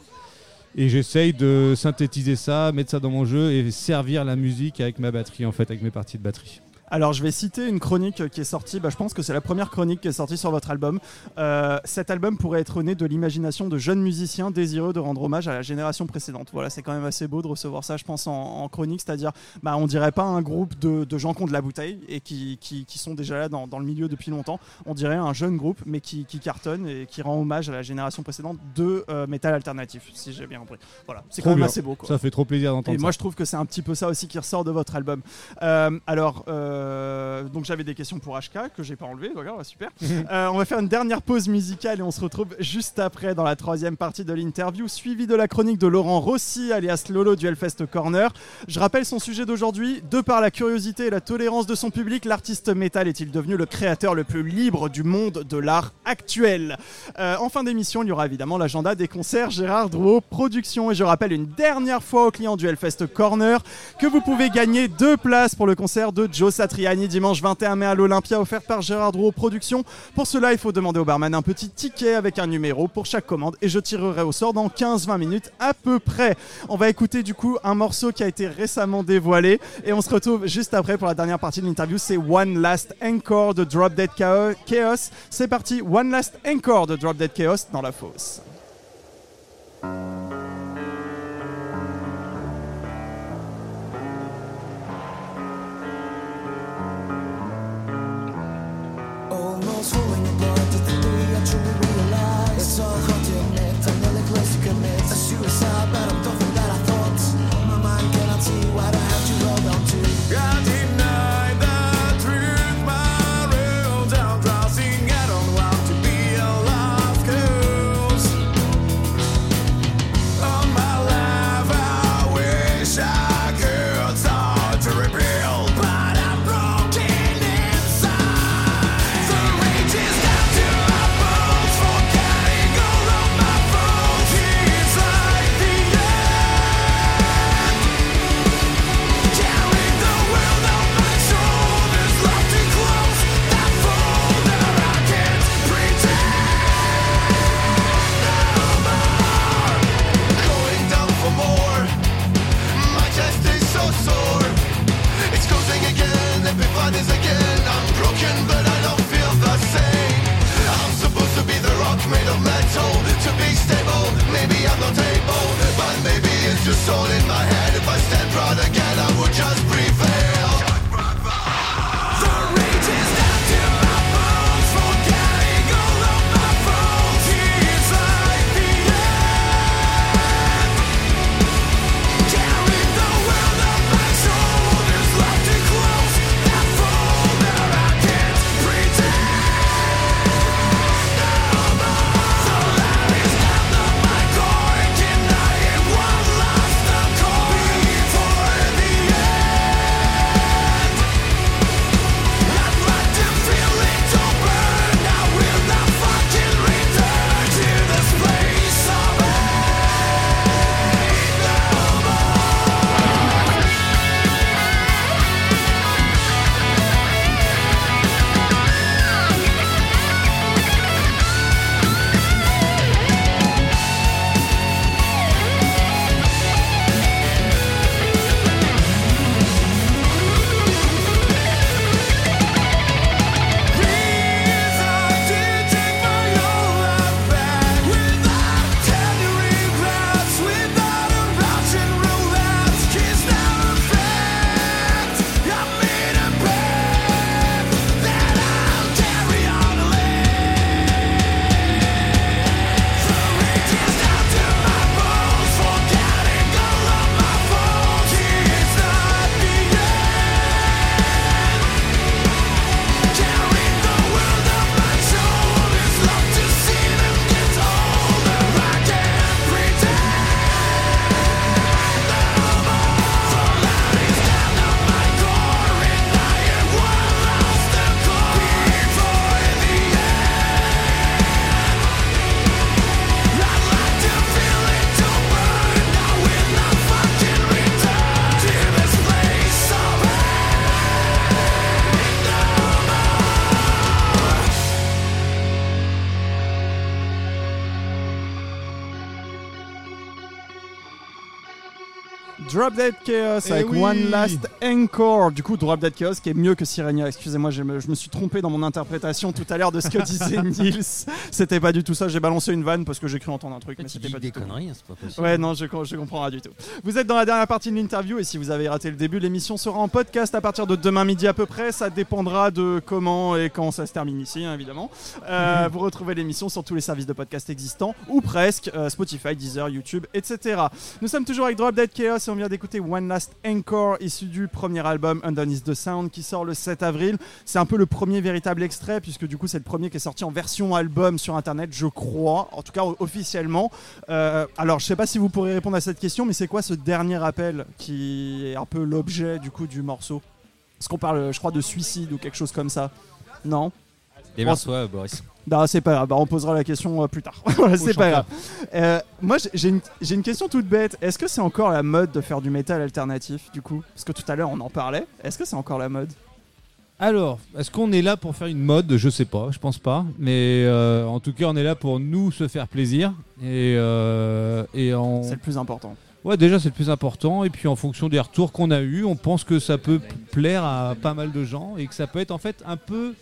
Et j'essaye de synthétiser ça, mettre ça dans mon jeu et servir la musique avec ma batterie, en fait, avec mes parties de batterie. Alors, je vais citer une chronique qui est sortie. bah, je pense que c'est la première chronique qui est sortie sur votre album. Euh, cet album pourrait être né de l'imagination de jeunes musiciens désireux de rendre hommage à la génération précédente. Voilà, c'est quand même assez beau de recevoir ça, je pense, en, en chronique. C'est-à-dire, bah, on dirait pas un groupe de, de gens qui ont de la bouteille et qui, qui- qui sont déjà là dans, dans le milieu depuis longtemps. On dirait un jeune groupe, mais qui, qui cartonne et qui rend hommage à la génération précédente de euh, métal alternatif, si j'ai bien compris. Voilà, c'est quand même bien. assez beau. Quoi. Ça fait trop plaisir d'entendre Et ça. moi, je trouve que c'est un petit peu ça aussi qui ressort de votre album. Euh, alors, euh, Euh, donc j'avais des questions pour HK que j'ai pas enlevé. Voilà, super. Euh, on va faire une dernière pause musicale et on se retrouve juste après dans la troisième partie de l'interview, suivie de la chronique de Laurent Rossi, alias Lolo du Hellfest Corner. Je rappelle son sujet d'aujourd'hui. De par la curiosité et la tolérance de son public, l'artiste métal est-il devenu le créateur le plus libre du monde de l'art actuel? Euh, En fin d'émission, il y aura évidemment l'agenda des concerts Gérard Drouot Productions. Et je rappelle une dernière fois aux clients du Hellfest Corner que vous pouvez gagner deux places pour le concert de Joe Satriani dimanche 21 mai à l'Olympia offert par Gérard Drouot Productions. Pour cela, il faut demander au barman un petit ticket avec un numéro pour chaque commande et je tirerai au sort dans 15-20 minutes à peu près. On va écouter du coup un morceau qui a été récemment dévoilé et on se retrouve juste après pour la dernière partie de l'interview. C'est One Last Encore de Drop Dead Chao- Chaos. C'est parti, One Last Encore de Drop Dead Chaos dans la fosse. was Drop Dead Chaos Eh avec oui. One Last Encore. Du coup, Drop Dead Chaos qui est mieux que Sirenia. Excusez-moi, je me, je me suis trompé dans mon interprétation tout à l'heure de ce que disait Nils. C'était pas du tout ça. J'ai balancé une vanne parce que j'ai cru entendre un truc, mais Tu c'était pas des du tout. conneries, hein, c'est pas possible. Ouais, non, je comprends pas du tout. Vous êtes dans la dernière partie de l'interview et si vous avez raté le début, l'émission sera en podcast à partir de demain midi à peu près. Ça dépendra de comment et quand ça se termine ici, hein, évidemment. Euh, vous retrouvez l'émission sur tous les services de podcast existants ou presque, euh, Spotify, Deezer, YouTube, etc. Nous sommes toujours avec Drop Dead Chaos et on vient d'écouter One Last Encore, issu du premier album Underneath the Sound, qui sort le 7 avril. C'est un peu le premier véritable extrait, puisque du coup, c'est le premier qui est sorti en version album sur Internet, je crois, en tout cas officiellement. Euh, alors, je sais pas si vous pourrez répondre à cette question, mais c'est quoi ce dernier appel qui est un peu l'objet du coup du morceau? Est-ce qu'on parle, je crois, de suicide ou quelque chose comme ça? Non? Démerde-toi, Boris. non, c'est pas grave, bah, on posera la question euh, plus tard. Voilà, c'est pas grave. Euh, moi, j'ai- une, une question toute bête. Est-ce que c'est encore la mode de faire du métal alternatif, du coup? Parce que tout à l'heure, on en parlait. Est-ce que c'est encore la mode? Alors, est-ce qu'on est là pour faire une mode? Je sais pas, je pense pas. Mais euh, en tout cas, on est là pour nous se faire plaisir. Et, et en... C'est le plus important. Ouais, déjà, c'est le plus important. Et puis, en fonction des retours qu'on a eus, on pense que ça peut plaire à pas mal de gens et que ça peut être en fait un peu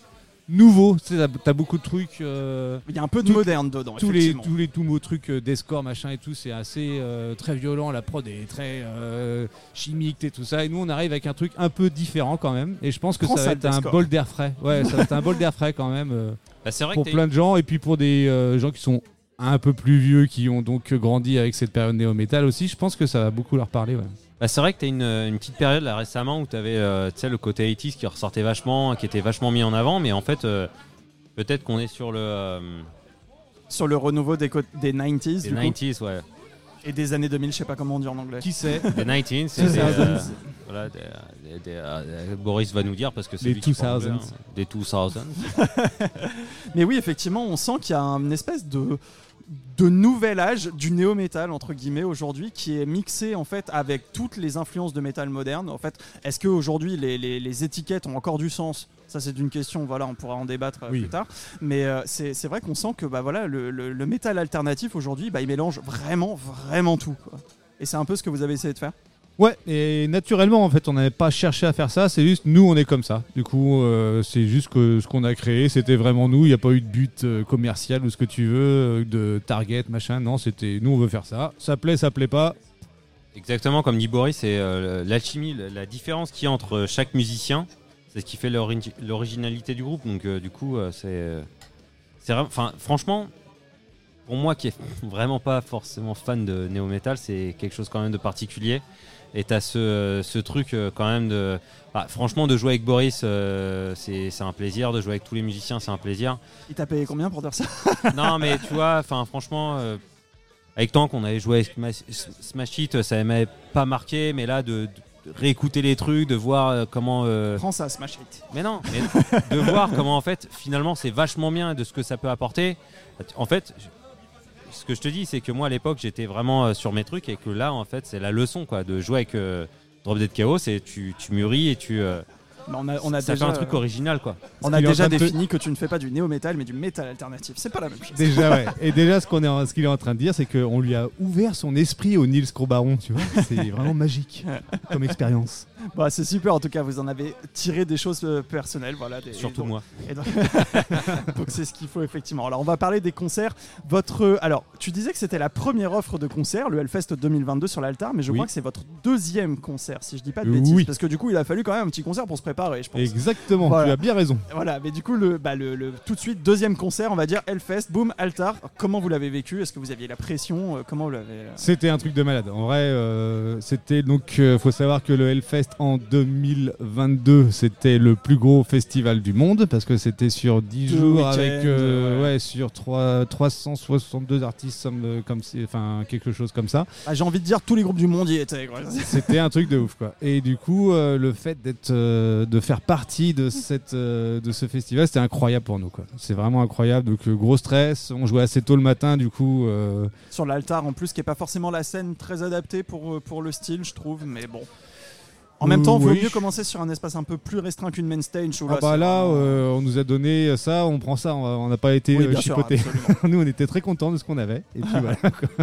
nouveau. Tu sais, t'as- beaucoup de trucs. euh, Il y a un peu de Tout- moderne dedans, tous les tous les tous mots trucs euh, d'escore machin et tout c'est assez euh, très violent la prod est très euh, chimique et tout ça et nous on arrive avec un truc un peu différent quand même et je pense que ça ça, va être un bol d'air frais ouais ça va être un bol d'air frais quand même euh, Bah, c'est vrai pour que plein de gens et puis pour des euh, gens qui sont un peu plus vieux qui ont donc grandi avec cette période néo-metal aussi je pense que ça va beaucoup leur parler ouais. Bah, c'est vrai que tu as une, une petite période là récemment où tu avais le côté 80s qui ressortait vachement, qui était vachement mis en avant, mais en fait, euh, peut-être qu'on est sur le euh, Sur le renouveau des, co- des 90s, des du coup, 90s, ouais. et des années 2000, je sais pas comment on dit en anglais. qui sait Des 19, c'est C'est des, ça, euh, c'est- voilà, des- des- des, euh, Boris va nous dire parce que c'est lui qui parle 2000s. anglais, hein. Des 2000. Mais oui, effectivement, on sent qu'il y a une espèce de de nouvel âge du néo-métal entre guillemets aujourd'hui qui est mixé en fait avec toutes les influences de métal moderne. En fait, est-ce que aujourd'hui les, les- les étiquettes ont encore du sens? Ça c'est une question, voilà, on pourra en débattre euh, Oui. plus tard. Mais euh, c'est c'est vrai qu'on sent que bah voilà le, le- le métal alternatif aujourd'hui, bah, il mélange vraiment vraiment tout. quoi. Et c'est un peu ce que vous avez essayé de faire? Ouais, et naturellement, en fait, on n'avait pas cherché à faire ça, c'est juste nous, on est comme ça. Du coup, euh, c'est juste que ce qu'on a créé, c'était vraiment nous, il n'y a pas eu de but euh, commercial ou ce que tu veux, euh, de target, machin, non, c'était nous, on veut faire ça. Ça plaît, ça plaît pas. Exactement comme dit Boris, c'est l'alchimie, la- différence qu'il y a entre chaque musicien, c'est ce qui fait l'ori- l'originalité du groupe. Donc du coup, c'est, enfin, franchement, pour moi qui est vraiment pas forcément fan de néo metal, c'est quelque chose quand même de particulier. Et t'as ce, ce truc euh, quand même de, bah, franchement, de jouer avec Boris, euh, c'est, un plaisir. De jouer avec tous les musiciens, c'est un plaisir. Il t'a payé combien pour dire ça? Non, mais tu vois, enfin, franchement, euh, avec Tank, on avait joué avec Smash, Smash Hit, ça m'avait pas marqué, mais là, de, de réécouter les trucs, de voir euh, comment. euh, Prends ça, Smash Hit. mais non, mais de voir comment, en fait, finalement, c'est vachement bien de ce que ça peut apporter. En fait, ce que je te dis, c'est que moi, à l'époque, j'étais vraiment euh, sur mes trucs et que là, en fait, c'est la leçon, quoi, de jouer avec euh, Drop Dead Chaos et tu, tu mûris et tu. euh, on a, on a ça déjà, fait un truc original, quoi. on a qu'il est en déjà train de te- défini que tu ne fais pas du néo-métal mais du métal alternatif. C'est pas la même chose. Déjà, ouais. Et déjà, ce qu'on est, en- ce qu'il est en train de dire, c'est qu'on lui a ouvert son esprit au Nils Crobaron, tu vois. C'est vraiment magique comme expérience. Bah, c'est super en tout cas, vous en avez tiré des choses euh, personnelles. Voilà, des- Surtout et donc- moi. et donc donc c'est ce qu'il faut effectivement. Alors on va parler des concerts. Votre, euh, alors tu disais que c'était la première offre de concert, le Hellfest 2022 sur l'altar, mais je Oui. crois que c'est votre deuxième concert, si je dis pas de bêtises, Oui. parce que du coup il a fallu quand même un petit concert pour se préparer, je pense. Exactement, Voilà. tu as bien raison. Voilà, mais du coup le, bah, le, le- tout de suite deuxième concert, on va dire Hellfest, boum, altar. Comment vous l'avez vécu? Est-ce que vous aviez la pression? Euh, Comment vous l'avez euh, C'était un truc de malade. En vrai, euh, c'était donc, euh, faut savoir que le Hellfest en 2022, c'était le plus gros festival du monde parce que c'était sur 10 Deux jours avec, euh, ouais. ouais. sur trois- 362 artistes, euh, comme, enfin quelque chose comme ça. ah, J'ai envie de dire tous les groupes du monde y étaient. C'était un truc de ouf quoi. Et du coup, euh, le fait d'être, euh, de faire partie de cette, de ce festival, c'était incroyable pour nous quoi. C'est vraiment incroyable. Donc gros stress. On jouait assez tôt le matin, du coup. Sur l'altar en plus, qui est pas forcément la scène très adaptée pour, pour le style, je trouve, mais bon. En même temps, il vaut Oui. mieux commencer sur un espace un peu plus restreint qu'une main stage. Où Ah là, bah c'est là, vraiment- euh, on nous a donné ça, on prend ça, on n'a pas été Oui, euh, sûr. Nous, on était très contents de ce qu'on avait. Et voilà.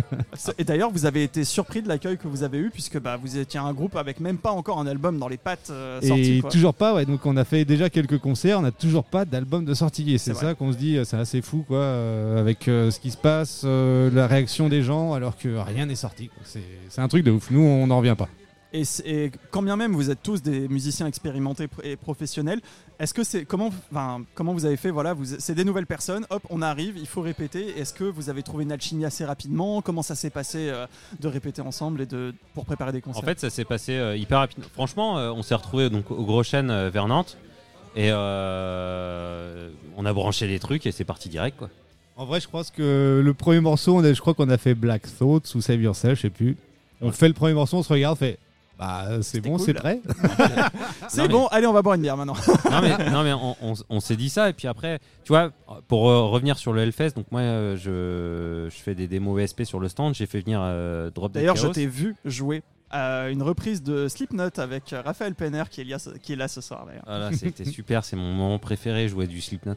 Et d'ailleurs, vous avez été surpris de l'accueil que vous avez eu, puisque bah, vous étiez un groupe avec même pas encore un album dans les pattes euh, sorti. Et quoi. toujours pas, ouais. Donc on a fait déjà quelques concerts, on n'a toujours pas d'album de sortie. Et c'est ça qu'on se dit, euh, c'est assez fou, quoi, euh, avec euh, ce qui se passe, euh, la réaction des gens, alors que rien n'est sorti. c'est un truc de ouf. Nous, on n'en revient pas. Et, quand bien même vous êtes tous des musiciens expérimentés et professionnels, est-ce que c'est comment, enfin, comment vous avez fait Voilà, vous, c'est des nouvelles personnes. Hop, on arrive, il faut répéter. Est-ce que vous avez trouvé une alchimie assez rapidement Comment ça s'est passé euh, de répéter ensemble et de pour préparer des concerts? En fait, ça s'est passé euh, hyper rapidement. Franchement, euh, on s'est retrouvés donc au Gros Chêne euh, vers Nantes et euh, on a branché les trucs et c'est parti direct quoi. En vrai, je crois que le premier morceau, on a- je crois qu'on a fait Black Thoughts ou Save Yourself, je sais plus. On fait le premier morceau, on se regarde, on fait Bah, c'est C'était bon, cool. c'est prêt. c'est mais- bon. Allez, on va boire une bière maintenant. non mais, non, mais on, on- on s'est dit ça et puis après, tu vois, pour euh, revenir sur le Hellfest, donc moi euh, je, je fais des démos ESP sur le stand, j'ai fait venir euh, Drop D'ailleurs, je t'ai vu jouer à une reprise de Slipknot avec euh, Raphaël Penner qui est, là, qui est là ce soir d'ailleurs. Voilà, c'était super, c'est mon moment préféré, jouer du Slipknot.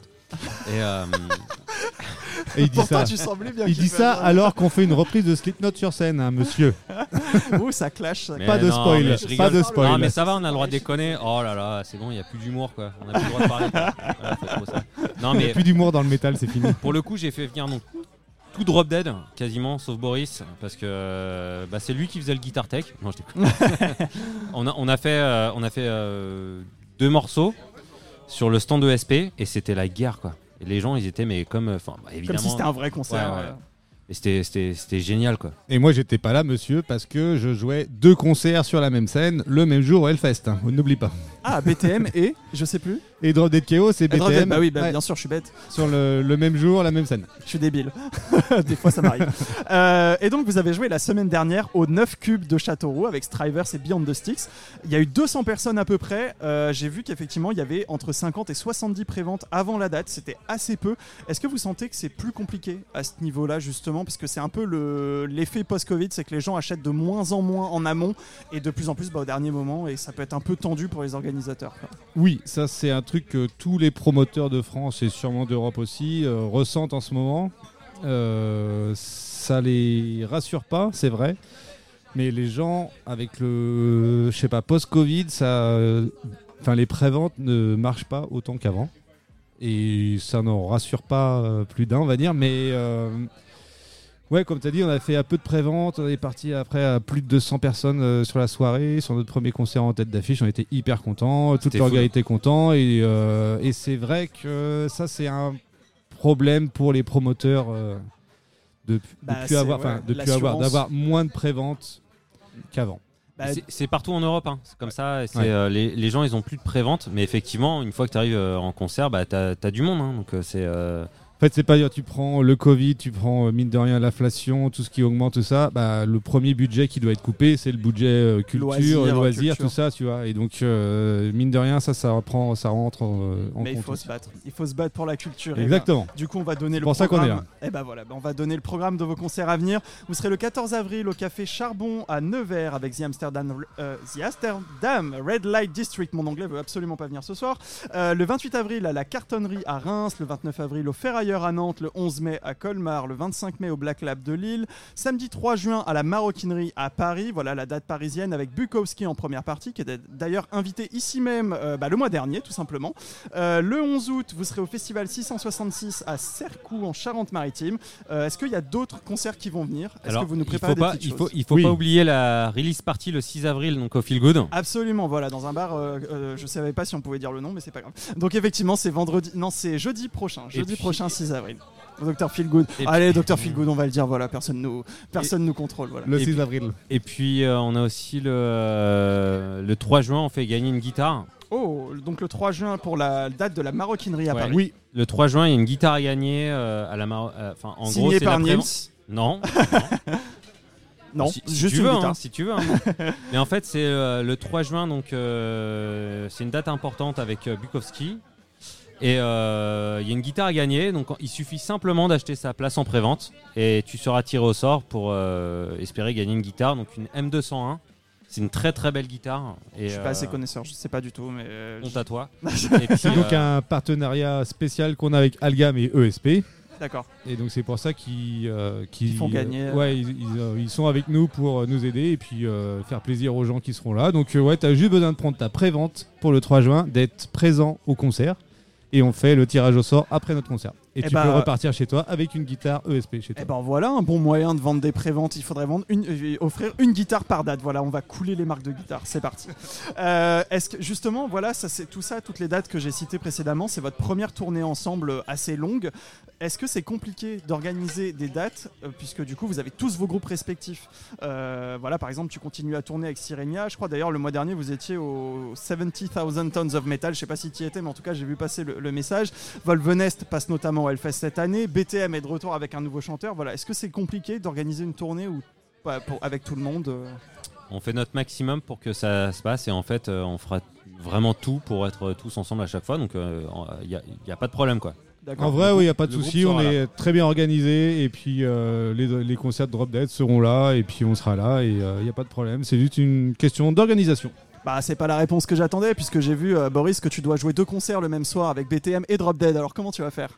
Et euh, Et il dit Pourtant, ça. tu semblais bien. Il dit ça alors qu'on fait une reprise de Slipknot sur scène, hein, monsieur. Ouh, ça clash. ça Mais Pas de non, spoil, mais je pas de spoil. Non mais ça va, on a le droit de déconner. Oh là là, c'est bon, il y a plus d'humour quoi. On a plus le droit de parler. quoi. Voilà, faut trop ça. Non Il n'y mais a plus d'humour dans le métal, c'est fini. pour le coup, j'ai fait venir donc tout Drop Dead quasiment, sauf Boris, parce que euh, bah, c'est lui qui faisait le guitar tech. Non, je déconne. on a on a fait euh, on a fait euh, deux morceaux sur le stand ESP et c'était la guerre quoi. Et les gens, ils étaient mais comme euh, enfin bah, Comme évidemment. si c'était un vrai concert. Ouais, ouais. Et c'était c'était c'était génial quoi. Et moi, j'étais pas là, monsieur, parce que je jouais deux concerts sur la même scène le même jour au Hellfest. hein. N'oublie pas. Ah, BTM et je sais plus. Et Drop Dead Chaos et Drop Dead, BTM bah oui, bah, ouais, bien sûr, je suis bête. sur le, le même jour, la même scène. Je suis débile. Des fois, ça m'arrive. Euh, et donc, vous avez joué la semaine dernière au 9 cubes de Châteauroux avec Strivers et Beyond the Sticks. Il y a eu 200 personnes à peu près. Euh, J'ai vu qu'effectivement, il y avait entre 50 et 70 préventes avant la date. C'était assez peu. Est-ce que vous sentez que c'est plus compliqué à ce niveau-là, justement? Parce que c'est un peu le- l'effet post-Covid, c'est que les gens achètent de moins en moins en amont et de plus en plus bah, au dernier moment. Et ça peut être un peu tendu pour les organisateurs. Oui, ça c'est un truc que tous les promoteurs de France et sûrement d'Europe aussi euh, ressentent en ce moment. Euh, ça les rassure pas, c'est vrai. Mais les gens avec le, je sais pas, post-Covid, ça, enfin les préventes ne marchent pas autant qu'avant. Et ça n'en rassure pas euh, plus d'un, on va dire. Mais ouais, comme tu as dit, on a fait un peu de prévente. On est parti après à plus de 200 personnes euh, sur la soirée. Sur notre premier concert en tête d'affiche, on était hyper contents. Toute l'orga était content. Et, euh, et c'est vrai que ça, c'est un problème pour les promoteurs euh, de, de Bah, plus avoir, ouais, de avoir, d'avoir moins de prévente qu'avant. Bah, C'est- partout en Europe, hein. c'est comme ça. Ouais. euh, les, les gens, ils ont plus de prévente, mais effectivement, une fois que tu arrives en concert, bah, t'as as du monde. hein. donc euh, c'est euh, fait, c'est pas dire tu prends le Covid, tu prends euh, mine de rien l'inflation, tout ce qui augmente, tout ça. Bah, le premier budget qui doit être coupé, c'est le budget euh, culture, Loisirs, tout ça, tu vois. Et donc, euh, mine de rien, ça, ça reprend, ça rentre euh, en mais il faut aussi. se battre. Il faut se battre pour la culture. et Exactement. Du coup, on va donner le pour ça qu'on programme. est Eh ben voilà, ben on va donner le programme de vos concerts à venir. Vous serez le 14 avril au café Charbon à Nevers avec The Amsterdam, euh, The Amsterdam Red Light District. Mon anglais veut absolument pas venir ce soir. Le 28 avril à la Cartonnerie à Reims, le 29 avril au Ferrailleur à Nantes, le 11 mai à Colmar, le 25 mai au Black Lab de Lille, samedi 3 juin à la Maroquinerie à Paris. Voilà la date parisienne avec Bukowski en première partie, qui était d'ailleurs invité ici même euh, bah, le mois dernier, tout simplement. Euh, le 11 août, vous serez au festival 666 à Cercoux en Charente-Maritime. Euh, Est-ce qu'il y a d'autres concerts qui vont venir? Est-ce alors que vous nous il préparez faut des pas, petites il choses? faut, il faut Oui. pas oublier la release party le 6 avril, donc au Feel Good. Absolument, voilà, dans un bar, euh, euh, je savais pas si on pouvait dire le nom, mais c'est pas grave. Donc effectivement, c'est vendredi, non, c'est jeudi prochain, jeudi puis- prochain 6 avril. Docteur Feelgood. Et Allez, Docteur Feelgood, on va le dire, voilà, personne nous, personne nous contrôle, voilà. Le Et 6 puis- avril. Et puis euh, on a aussi le, euh, le 3 juin, on fait gagner une guitare. Oh, donc le 3 juin pour la date de la maroquinerie à Ouais. Paris. Oui, Le 3 juin, il y a une guitare à gagner euh, à la Mar- euh, Enfin, en gros, Signé c'est par Niels. Non, Non, si, si juste tu une veux, guitare. hein, si tu veux. hein. Mais en fait, c'est euh, le 3 juin, donc euh, c'est une date importante avec euh, Bukowski. Et euh, il y a une guitare à gagner, donc il suffit simplement d'acheter sa place en prévente et tu seras tiré au sort pour euh, espérer gagner une guitare, donc une M201. C'est une très très belle guitare. Et, Je suis pas assez euh, connaisseur, je sais pas du tout, mais. euh, honte à toi. c'est donc euh, un partenariat spécial qu'on a avec Algam et ESP. D'accord. Et donc c'est pour ça qu'ils euh, font gagner, euh, ouais, ils, ils, euh, ils sont avec nous pour nous aider et puis euh, faire plaisir aux gens qui seront là. Donc euh, ouais, t'as juste besoin de prendre ta prévente pour le 3 juin, d'être présent au concert et on fait le tirage au sort après notre concert. Et Eh tu bah- peux repartir chez toi avec une guitare ESP chez toi. Eh ben voilà un bon moyen de vendre des préventes. Il faudrait vendre une, euh, offrir une guitare par date. Voilà, on va couler les marques de guitare. C'est parti. Euh, Est-ce que justement, voilà, ça c'est tout ça, toutes les dates que j'ai citées précédemment, c'est votre première tournée ensemble assez longue. Est-ce que c'est compliqué d'organiser des dates euh, puisque du coup vous avez tous vos groupes respectifs? Euh, Voilà, par exemple, tu continues à tourner avec Sirenia. Je crois d'ailleurs le mois dernier vous étiez au 70,000 Tons of Metal. Je sais pas si tu y étais, mais en tout cas j'ai vu passer le, le message. Volvenest passe notamment au Hellfest cette année. BTM est de retour avec un nouveau chanteur. Voilà, est-ce que c'est compliqué d'organiser une tournée pour- avec tout le monde euh On fait notre maximum pour que ça se passe et en fait, euh, on fera vraiment tout pour être tous ensemble à chaque fois. Donc, il n'y a, y a pas de problème quoi. En vrai, oui, il n'y a pas de souci. On est très bien organisé. Et puis, euh, les, les concerts de Drop Dead seront là. Et puis, on sera là. Et il n'y a pas de problème. C'est juste une question d'organisation. Bah, c'est pas la réponse que j'attendais puisque j'ai vu euh, Boris que tu dois jouer deux concerts le même soir avec BTM et Drop Dead. Alors comment tu vas faire?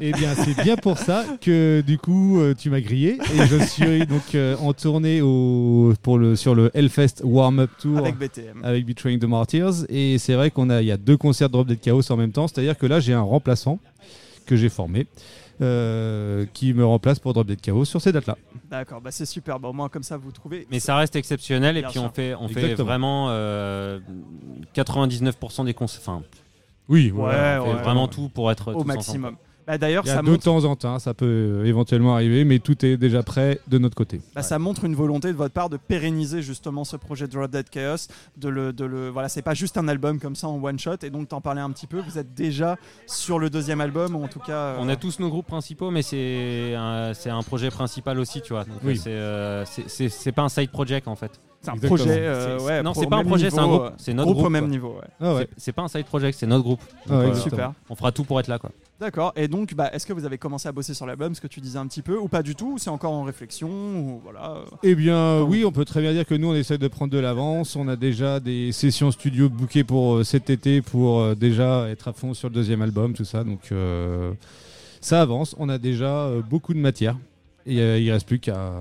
Eh bien, c'est bien pour ça que du coup, euh, tu m'as grillé. Et je suis donc euh, en tournée au, pour le, sur le Hellfest Warm-Up Tour avec BTM avec Betraying the Martyrs. Et c'est vrai qu'on a, il y a deux concerts de Drop Dead Chaos en même temps. C'est-à-dire que là, j'ai un remplaçant que j'ai formé. Euh, qui me remplace pour Drop Dead Chaos sur ces dates-là. D'accord, bah c'est super. Bah, au moins comme ça vous trouvez. Mais ça reste exceptionnel et puis sûr. on fait, on fait vraiment euh, 99% des concerts. Enfin, Oui, Ouais, on fait ouais, vraiment ouais. tout pour être au ensemble. Bah, D'ailleurs, ça de montre, temps en temps, ça peut euh, éventuellement arriver, mais tout est déjà prêt de notre côté. bah, ça montre une volonté de votre part de pérenniser justement ce projet Drop Dead Chaos. De le, de le, voilà, c'est pas juste un album comme ça en one shot. Et donc t'en parlais un petit peu. Vous êtes déjà sur le deuxième album ou en tout cas. euh, On a tous nos groupes principaux, mais c'est un, c'est un projet principal aussi, tu vois. Donc, Oui. euh, c'est, euh, c'est- c'est c'est pas un side project en fait. C'est un Exactement. projet. euh, ouais, non, c'est pas un projet, c'est un groupe. euh, C'est notre groupe, groupe. au même quoi. niveau. ouais. Ah ouais. C'est- pas un side project, c'est notre groupe. Ah Donc, euh. Super. on fera tout pour être là, quoi. D'accord. Et donc, bah, est-ce que vous avez commencé à bosser sur l'album, ce que tu disais un petit peu, ou pas du tout ou C'est encore en réflexion ou voilà. euh, Eh bien, oui, on peut très bien dire que nous, on essaie de prendre de l'avance. On a déjà des sessions studio bookées pour cet été pour déjà être à fond sur le deuxième album, tout ça. Donc, euh, ça avance. On a déjà beaucoup de matière. Et euh, il reste plus qu'à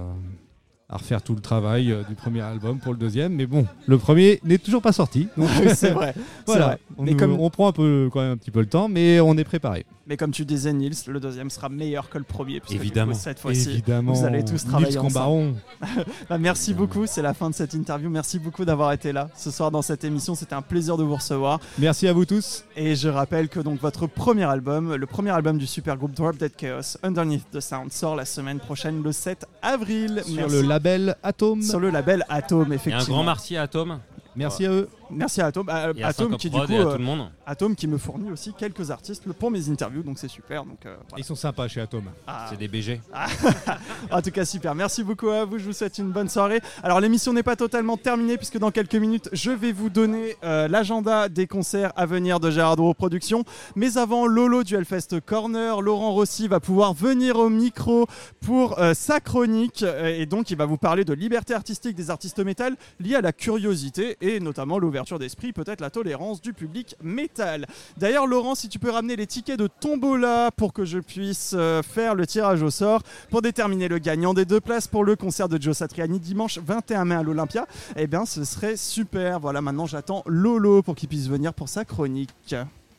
à refaire tout le travail euh, du premier album pour le deuxième. Mais bon, le premier n'est toujours pas sorti. Donc, c'est vrai. c'est voilà. vrai. On, Mais nous- comme- on prend un peu, quand même un petit peu le temps, mais on est préparé. Mais comme tu disais, Nils, le deuxième sera meilleur que le premier. puisque du coup, Évidemment. cette fois-ci. Évidemment. vous allez tous travailler Nils ensemble. Bah, merci beaucoup. C'est la fin de cette interview. Merci beaucoup d'avoir été là ce soir dans cette émission. C'était un plaisir de vous recevoir. Merci à vous tous. Et je rappelle que donc votre premier album, le premier album du super groupe Drop Dead Chaos, Underneath the Sound, sort la semaine prochaine, le 7 avril. Sur Merci. le label Atom. Sur le label Atom, Il y a un effectivement. grand merci à Tom Merci à eux. Merci à Atom. Euh, et à Atom qui du Prod coup, et à euh, tout le monde. Atom qui me fournit aussi quelques artistes pour mes interviews, donc c'est super. Donc euh, voilà. Ils sont sympas chez Atom. Ah, C'est des BG. En tout cas, super. Merci beaucoup à vous. Je vous souhaite une bonne soirée. Alors, l'émission n'est pas totalement terminée puisque dans quelques minutes, je vais vous donner euh, l'agenda des concerts à venir de Gérard Drouot Productions. Mais avant, Lolo du Hellfest Corner, Laurent Rossi va pouvoir venir au micro pour euh, sa chronique. Euh, et donc, il va vous parler de liberté artistique des artistes métal liée à la curiosité et notamment l'ouverture d'esprit, peut-être la tolérance du public métal. D'ailleurs, Laurent, si tu peux ramener les tickets de Tombola pour que je puisse euh, faire le tirage au sort pour déterminer le gagnant des deux places pour le concert de Joe Satriani dimanche 21 mai à l'Olympia, eh bien ce serait super. Voilà, maintenant j'attends Lolo pour qu'il puisse venir pour sa chronique.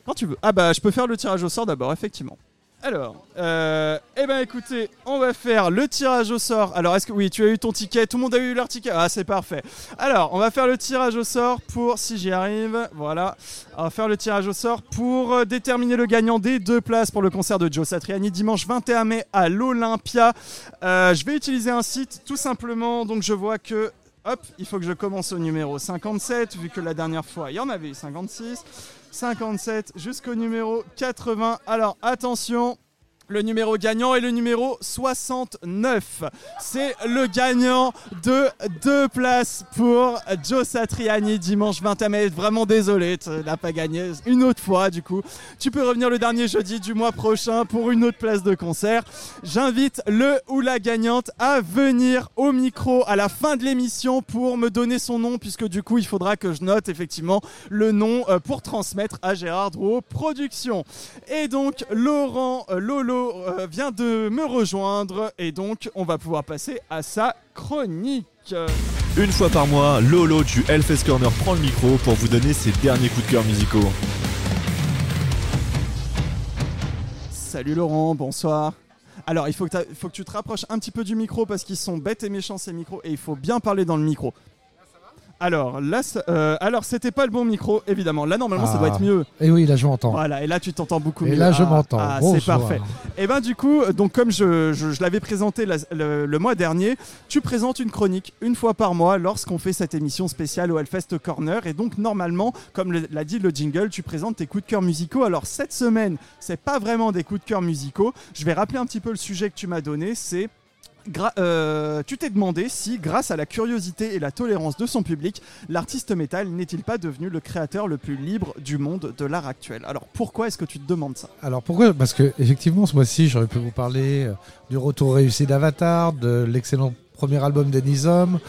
Quand tu veux. Ah bah je peux faire le tirage au sort d'abord, effectivement. Alors, euh, eh ben écoutez, on va faire le tirage au sort. Alors, est-ce que oui, tu as eu ton ticket Tout le monde a eu leur ticket Ah, c'est parfait. Alors, on va faire le tirage au sort pour, si j'y arrive, voilà, on va faire le tirage au sort pour euh, déterminer le gagnant des deux places pour le concert de Joe Satriani dimanche 21 mai à l'Olympia. Euh, je vais utiliser un site tout simplement, donc je vois que hop, il faut que je commence au numéro 57 vu que la dernière fois il y en avait eu 56, 57 jusqu'au numéro 80. Alors attention. Le numéro gagnant est le numéro 69. C'est le gagnant de deux places pour Joe Satriani dimanche 21 mai. Vraiment désolé, tu n'as pas gagné une autre fois du coup. Tu peux revenir le dernier jeudi du mois prochain pour une autre place de concert. J'invite le ou la gagnante à venir au micro à la fin de l'émission pour me donner son nom puisque du coup il faudra que je note effectivement le nom euh, pour transmettre à Gérard Drouot Productions. Et donc Laurent euh, Lolo euh, vient de me rejoindre et donc on va pouvoir passer à sa chronique. Une fois par mois, Lolo du Hellfest Corner prend le micro pour vous donner ses derniers coups de cœur musicaux. Salut Laurent, bonsoir. Alors, il faut que, t'as- il faut que tu te rapproches un petit peu du micro parce qu'ils sont bêtes et méchants ces micros et il faut bien parler dans le micro. Alors, là, euh, alors c'était pas le bon micro, évidemment. Là, normalement, ça doit Ah. être mieux. Et oui, là je m'entends. Voilà, et là, tu t'entends beaucoup Et mieux. là je Ah, m'entends. Ah, c'est parfait. Et ben du coup, donc comme je, je- je l'avais présenté la- le, le mois dernier, tu présentes une chronique une fois par mois lorsqu'on fait cette émission spéciale au Hellfest Corner. Et donc normalement, comme l'a dit le jingle, tu présentes tes coups de cœur musicaux. Alors cette semaine, c'est pas vraiment des coups de cœur musicaux. Je vais rappeler un petit peu le sujet que tu m'as donné. C'est euh, tu t'es demandé si, grâce à la curiosité et la tolérance de son public, l'artiste métal n'est-il pas devenu le créateur le plus libre du monde de l'art actuel? Alors pourquoi est-ce que tu te demandes ça? Alors pourquoi? Parce que effectivement, ce mois-ci, j'aurais pu vous parler euh, du retour réussi d'Avatar, de l'excellent premier album d'Enisom,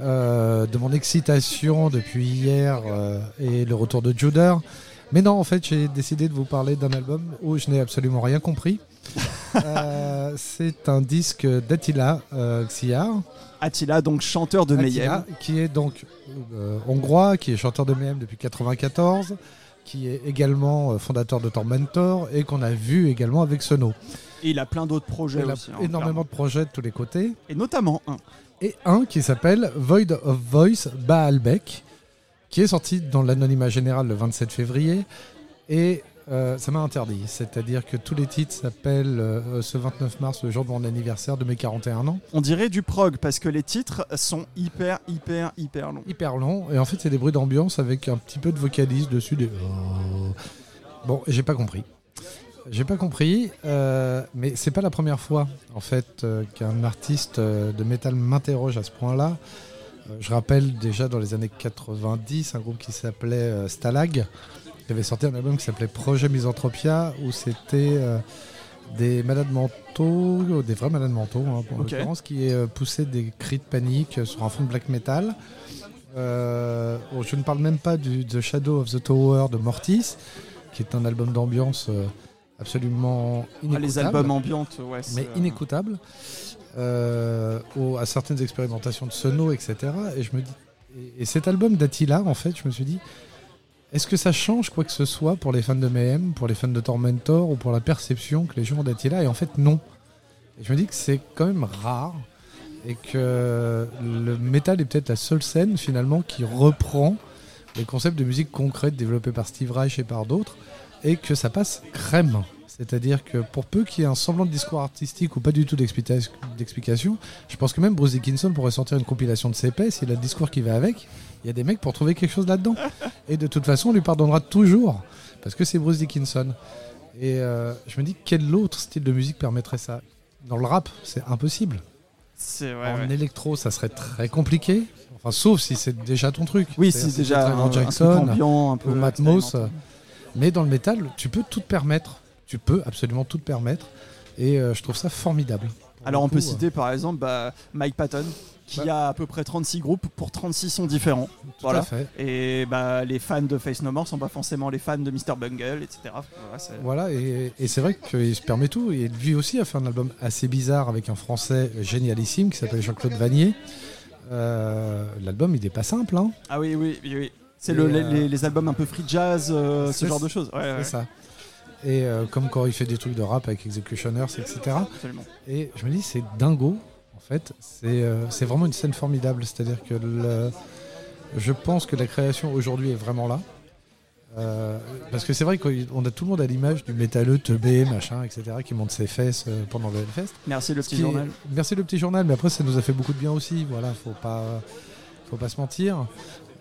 euh, de mon excitation depuis hier et le retour de Juder. Mais non, en fait, j'ai décidé de vous parler d'un album où je n'ai absolument rien compris. Euh, c'est un disque d'Attila euh, Xiar, Attila, donc chanteur de Attila, Mayhem. qui est donc euh, hongrois, qui est chanteur de Mayhem depuis 94, qui est également euh, fondateur de Tormentor et qu'on a vu également avec Sono. Et il a plein d'autres projets Il a hein, énormément de projets de tous les côtés. Et notamment un. Et un qui s'appelle Void of Voice Baalbek, qui est sorti dans l'anonymat général le 27 février. Et euh, ça m'a interdit. C'est-à-dire que tous les titres s'appellent euh, ce 29 mars, le jour de mon anniversaire de mes 41 ans. On dirait du prog parce que les titres sont hyper, hyper, hyper longs. Hyper long. Et en fait, c'est des bruits d'ambiance avec un petit peu de vocalise dessus. Des... oh. Bon, j'ai pas compris. J'ai pas compris, euh, mais c'est pas la première fois en fait euh, qu'un artiste euh, de métal m'interroge à ce point-là. Euh, je rappelle déjà dans les années 90 un groupe qui s'appelait euh, Stalag, qui avait sorti un album qui s'appelait Projet Misanthropia, où c'était euh, des malades mentaux, des vrais malades mentaux hein, en Ok. l'occurrence, qui euh, poussaient des cris de panique sur un fond de black metal. Euh, oh, je ne parle même pas du The Shadow of the Tower de Mortis, qui est un album d'ambiance euh, absolument Ah, inécoutable les albums ambiantes, ouais. mais euh, inécoutable euh, à certaines expérimentations de sono, etc. Et je me dis, et, et cet album d'Attila, en fait, je me suis dit, est-ce que ça change quoi que ce soit pour les fans de Mayhem, pour les fans de Tormentor ou pour la perception que les gens ont d'Attila Et en fait, non. Je me dis que c'est quand même rare et que le métal est peut-être la seule scène finalement qui reprend les concepts de musique concrète développés par Steve Reich et par d'autres et que ça passe crème. C'est-à-dire que pour peu qu'il y ait un semblant de discours artistique ou pas du tout d'explica- d'explication, je pense que même Bruce Dickinson pourrait sortir une compilation de CP s'il a le discours qui va avec. Il y a des mecs pour trouver quelque chose là-dedans. Et de toute façon, on lui pardonnera toujours parce que c'est Bruce Dickinson. Et euh, je me dis, quel autre style de musique permettrait ça? Dans le rap, c'est impossible. C'est ouais, en ouais. électro, ça serait très compliqué. Enfin, sauf si c'est déjà ton truc. Oui, C'est-à-dire c'est si déjà un, un truc Jackson ambiant, un peu ou Matmos. Mais dans le métal, tu peux tout te permettre. Tu peux absolument tout te permettre. Et euh, je trouve ça formidable. Pour Alors on peut coup, euh, citer par exemple bah, Mike Patton, qui Bah. a à peu près 36 groupes pour 36 sons différents. Tout voilà. à fait. Et bah, les fans de Face No More sont pas forcément les fans de Mr. Bungle, etc. Voilà, et, et c'est vrai qu'il se permet tout. Et lui aussi a fait un album assez bizarre avec un français génialissime qui s'appelle Jean-Claude Vanier. Euh, L'album, il est pas simple, hein. Ah oui, oui, oui. oui. C'est le- euh, les- les albums un peu free jazz, euh, ce genre de choses. Ouais, ouais, C'est ça. Et comme quand il fait des trucs de rap avec Executioners, etc. absolument. Et je me dis, c'est dingo, en fait. C'est euh, c'est vraiment une scène formidable. C'est-à-dire que le- je pense que la création aujourd'hui est vraiment là. Euh, parce que c'est vrai qu'on a tout le monde à l'image du métalleux teubé, machin, etc., qui monte ses fesses euh, pendant le Hellfest. Merci le petit qui journal. Merci le petit journal, mais après ça nous a fait beaucoup de bien aussi. Voilà, faut pas, faut pas se mentir.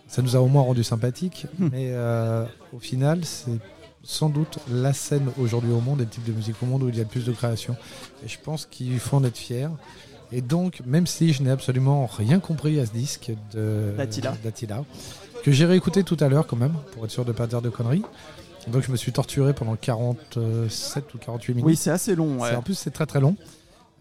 Ça nous a au moins rendu sympathiques, Hmm. mais euh, au final, c'est sans doute la scène aujourd'hui au monde, et le type de musique au monde où il y a le plus de création. Et je pense qu'il faut en être fier. Et donc, même si je n'ai absolument rien compris à ce disque de D'Attila. que j'ai réécouté tout à l'heure quand même, pour être sûr de ne pas dire de conneries. Donc je me suis torturé pendant 47 ou 48 minutes. Oui, c'est assez long. ouais. En plus, c'est très très long.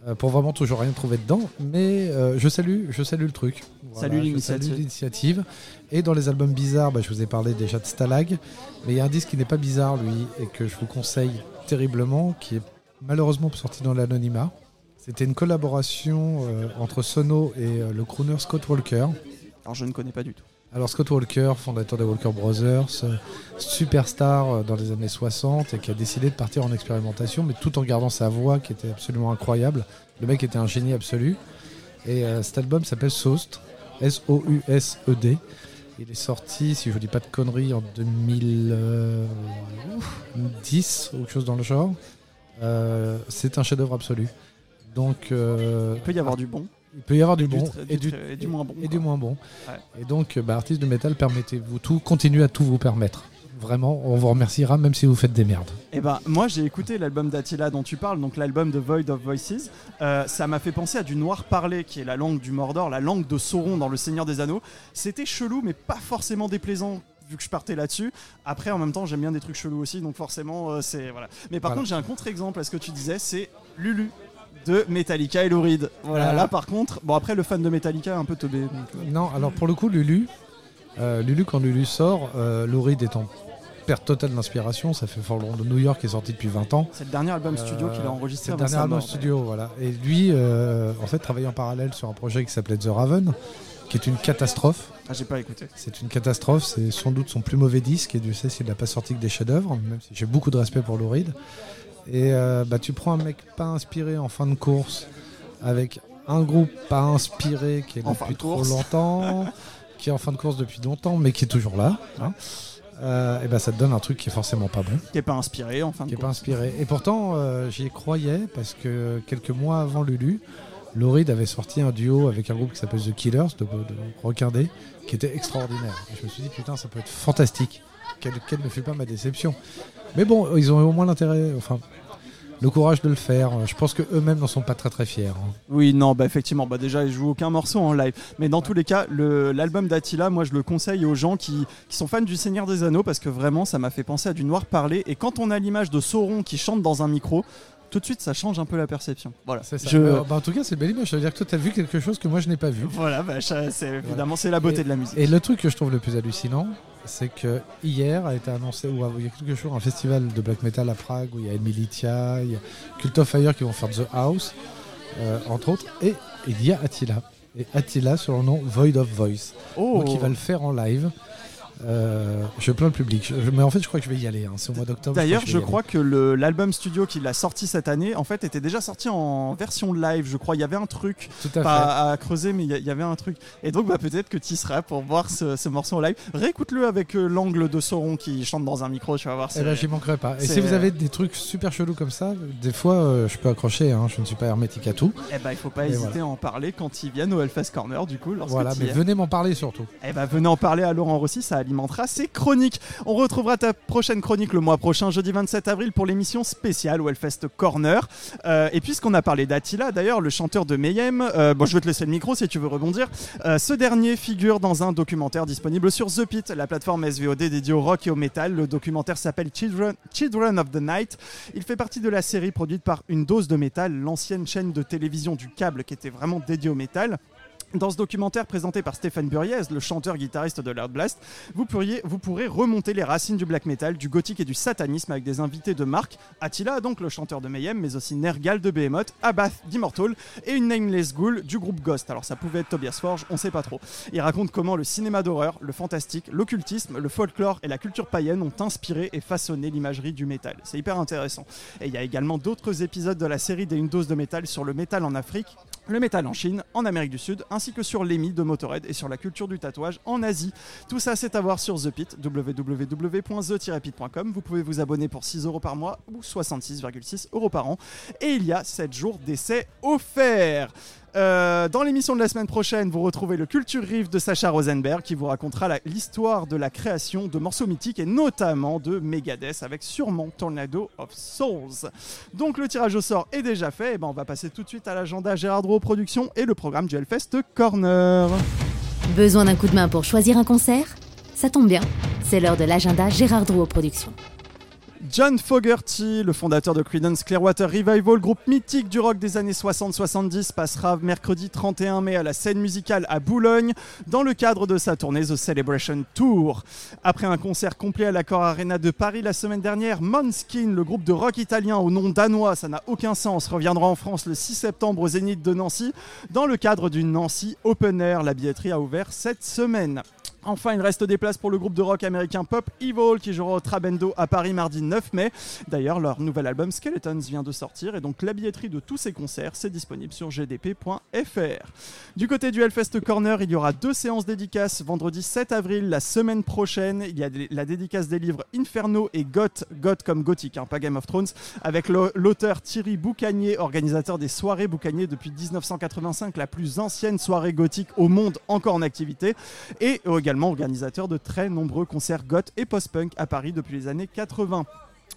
euh, pour vraiment toujours rien trouver dedans. Mais euh, je salue, je salue le truc. Salut je l'initiative. salue l'initiative. Et dans les albums bizarres, bah, je vous ai parlé déjà de Stalag. Mais il y a un disque qui n'est pas bizarre, lui, et que je vous conseille terriblement, qui est malheureusement sorti dans l'anonymat. C'était une collaboration euh, entre Sono et euh, le crooner Scott Walker. Alors je ne connais pas du tout. Alors Scott Walker, fondateur des Walker Brothers, euh, superstar dans les années 60 et qui a décidé de partir en expérimentation, mais tout en gardant sa voix qui était absolument incroyable. Le mec était un génie absolu. Et cet album s'appelle Soust, S-O-U-S-E-D. Il est sorti, si je ne dis pas de conneries, en 2010 ou quelque chose dans le genre. Euh, c'est un chef-d'œuvre absolu. Donc, euh, Il peut y avoir du bon. il peut y avoir du et du bon et du et moins bon, Et du moins bon. Ouais. Et donc, bah, artiste de métal, permettez-vous tout, continuez à tout vous permettre. Vraiment, on vous remerciera même si vous faites des merdes. Eh ben, moi j'ai écouté l'album d'Attila dont tu parles, donc l'album de Void of Voices. Euh, ça m'a fait penser à du noir parlé, qui est la langue du Mordor, la langue de Sauron dans Le Seigneur des Anneaux. C'était chelou, mais pas forcément déplaisant. Vu que je partais là-dessus. Après, en même temps, j'aime bien des trucs chelous aussi, donc forcément, euh, c'est voilà. Mais par Voilà. contre, j'ai un contre-exemple à ce que tu disais, c'est Lulu de Metallica et Lou Reed. Voilà, là par contre, bon après le fan de Metallica est un peu teubé. donc, euh, Non, alors pour le coup, Lulu, euh, Lulu quand Lulu sort, euh, Lou Reed est en perte totale d'inspiration. Ça fait Fort de New York qui est sorti depuis 20 ans. c'est le dernier album studio Euh, qu'il a enregistré C'est le avant dernier sa album mort. studio, voilà. Et lui, euh, en fait, travaillait en parallèle sur un projet qui s'appelait The Raven, qui est une catastrophe. Ah, j'ai pas écouté. C'est une catastrophe, c'est sans doute son plus mauvais disque, et Dieu sait s'il n'a pas sorti que des chefs-d'œuvre, même si j'ai beaucoup de respect pour Lou Reed. Et euh, bah, tu prends un mec pas inspiré en fin de course, avec un groupe pas inspiré qui est là En fin depuis de trop course. longtemps, qui est en fin de course depuis longtemps, mais qui est toujours là. hein. Euh, et ben ça te donne un truc qui est forcément pas bon, Qui est pas inspiré en fin de qui est pas inspiré. Et pourtant, euh, j'y croyais parce que quelques mois avant Lulu, Reed avait sorti un duo avec un groupe qui s'appelle The Killers de, de Requin Day, qui était extraordinaire. Et je me suis dit putain, ça peut être fantastique. Quelle, quelle ne fut pas ma déception. Mais bon, ils ont au moins l'intérêt, enfin, le courage de le faire. Je pense que eux-mêmes n'en sont pas très très fiers. hein. Oui, non, bah effectivement, bah déjà ils jouent aucun morceau en live. Mais dans tous les cas, le- l'album d'Attila, moi je le conseille aux gens qui, qui sont fans du Seigneur des Anneaux parce que vraiment ça m'a fait penser à du noir parlé. Et quand on a l'image de Sauron qui chante dans un micro, tout de suite ça change un peu la perception. Voilà. Ça. Je- Euh, bah, en tout cas, c'est belle image. Ça veut dire que toi, tu as vu quelque chose que moi, je n'ai pas vu. Voilà, bah, ça, c'est évidemment c'est la beauté de la musique. Et le truc que je trouve le plus hallucinant, c'est que hier a été annoncé, ou il y a quelques jours, un festival de black metal à Prague où il y a Emilitia, il y a Cult of Fire qui vont faire The House, euh, entre autres, et il y a Attila. Et Attila sur le nom Void of Voice. Oh, Donc il va le faire en live. Euh, je plains le public. Je- mais en fait, je crois que je vais y aller. hein. C'est au mois d'octobre. D'ailleurs, je crois que l'album studio qu'il a sorti cette année, en fait, était déjà sorti en version live. Je crois il y avait un truc. Tout à fait. pas à creuser, mais il y a- avait un truc. Et donc, bah, peut-être que tu seras pour voir ce, ce morceau en live. Réécoute-le avec euh, l'angle de Sauron qui chante dans un micro, tu vas voir. Eh ben, c'est- j'y manquerai pas. Et si vous avez des trucs super chelous comme ça, des fois, euh, je peux accrocher. hein. Je ne suis pas hermétique à tout. Eh ben, il faut pas Et hésiter voilà. à en parler quand ils viennent au Hellfest Corner, du coup, Voilà, mais venez m'en parler surtout. Eh ben, venez en parler à Laurent Rossi, ça alimentera ses chroniques. On retrouvera ta prochaine chronique le mois prochain, jeudi 27 avril, pour l'émission spéciale Hellfest Corner. Euh, et puisqu'on a parlé d'Attila, d'ailleurs, le chanteur de Mayhem, euh, bon, je vais te laisser le micro si tu veux rebondir. Euh, ce dernier figure dans un documentaire disponible sur The Pit, la plateforme SVOD dédiée au rock et au métal. Le documentaire s'appelle Children, Children of the Night. Il fait partie de la série produite par Une Dose de Métal, l'ancienne chaîne de télévision du câble qui était vraiment dédiée au métal. Dans ce documentaire présenté par Stéphane Buriez, le chanteur-guitariste de Loud Blast, vous, pourriez, pourrez remonter les racines du black metal, du gothique et du satanisme avec des invités de marque. Attila, donc le chanteur de Mayhem, mais aussi Nergal de Behemoth, Abath d'Immortal et une Nameless Ghoul du groupe Ghost. Alors ça pouvait être Tobias Forge, on sait pas trop. Il raconte comment le cinéma d'horreur, le fantastique, l'occultisme, le folklore et la culture païenne ont inspiré et façonné l'imagerie du métal. C'est hyper intéressant. Et il y a également d'autres épisodes de la série des Une dose de métal sur le métal en Afrique, le métal en Chine, en Amérique du Sud, ainsi que sur l'EMI de Motorhead et sur la culture du tatouage en Asie. Tout ça, c'est à voir sur The Pit, www.the-pit.com. Vous pouvez vous abonner pour 6 euros par mois ou 66,6 euros par an. Et il y a 7 jours d'essai offerts. Euh, dans l'émission de la semaine prochaine, vous retrouvez le Culture Riff de Sacha Rosenberg qui vous racontera l'histoire de la création de morceaux mythiques et notamment de Megadeth avec sûrement Tornado of Souls. Donc le tirage au sort est déjà fait, et ben on va passer tout de suite à l'agenda Gérard Drouot Productions et le programme du Hellfest Corner. Besoin d'un coup de main pour choisir un concert? Ça tombe bien, c'est l'heure de l'agenda Gérard Drouot Productions. John Fogerty, le fondateur de Creedence Clearwater Revival, groupe mythique du rock des années 60-70, passera mercredi 31 mai à la scène musicale à Boulogne dans le cadre de sa tournée The Celebration Tour. Après un concert complet à l'Accor Arena de Paris la semaine dernière, Måneskin, le groupe de rock italien au nom danois, ça n'a aucun sens, reviendra en France le 6 septembre au Zénith de Nancy dans le cadre d'une Nancy Open Air. La billetterie a ouvert cette semaine. Enfin, il reste des places pour le groupe de rock américain Pop Evil qui jouera au Trabendo à Paris mardi 9 mai. D'ailleurs, leur nouvel album Skeletons vient de sortir et donc la billetterie de tous ces concerts, c'est disponible sur gdp.fr. Du côté du Hellfest Corner, il y aura deux séances dédicaces. Vendredi 7 avril, la semaine prochaine, il y a la dédicace des livres Inferno et Goth, Goth comme gothique, hein, pas Game of Thrones, avec l'auteur Thierry Boucanier, organisateur des soirées Boucanier depuis 1985, la plus ancienne soirée gothique au monde encore en activité, et organisateur de très nombreux concerts goth et post-punk à Paris depuis les années 80.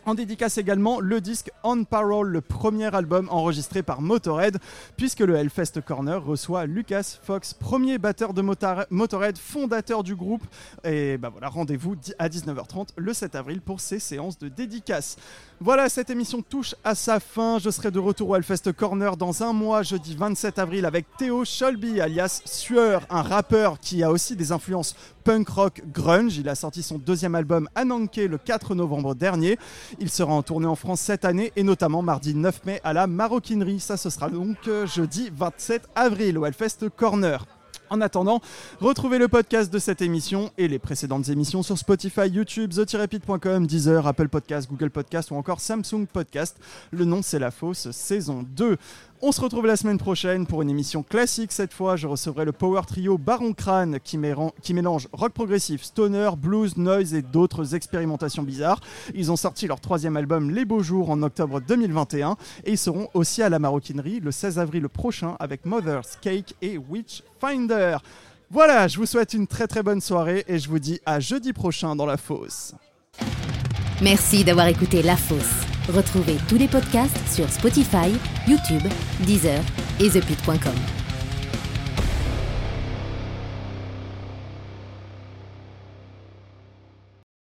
En dédicace également le disque On Parole, le premier album enregistré par Motorhead, puisque le Hellfest Corner reçoit Lucas Fox, premier batteur de Motorhead, fondateur du groupe. Et bah voilà, rendez-vous à 19h30 le 7 avril pour ces séances de dédicace. Voilà, cette émission touche à sa fin. Je serai de retour au Hellfest Corner dans un mois, jeudi 27 avril, avec Théo Sholby, alias Sueur, un rappeur qui a aussi des influences punk rock grunge. Il a sorti son deuxième album Ananke le 4 novembre dernier. Il sera en tournée en France cette année et notamment mardi 9 mai à la Maroquinerie. Ça, ce sera donc euh, jeudi 27 avril au Hellfest Corner. En attendant, retrouvez le podcast de cette émission et les précédentes émissions sur Spotify, YouTube, the-pit.com, Deezer, Apple Podcast, Google Podcast ou encore Samsung Podcast. Le nom c'est La Fosse, saison 2. On se retrouve la semaine prochaine pour une émission classique. Cette fois, je recevrai le power trio Baron méran- qui mélange rock progressif, stoner, blues, noise et d'autres expérimentations bizarres. Ils ont sorti leur troisième album Les Beaux Jours en octobre 2021 et ils seront aussi à la Maroquinerie le 16 avril prochain avec Mother's Cake et Witchfinder. Voilà, je vous souhaite une très très bonne soirée et je vous dis à jeudi prochain dans la fosse. Merci d'avoir écouté La Fosse. Retrouvez tous les podcasts sur Spotify, YouTube, Deezer et ThePit.com.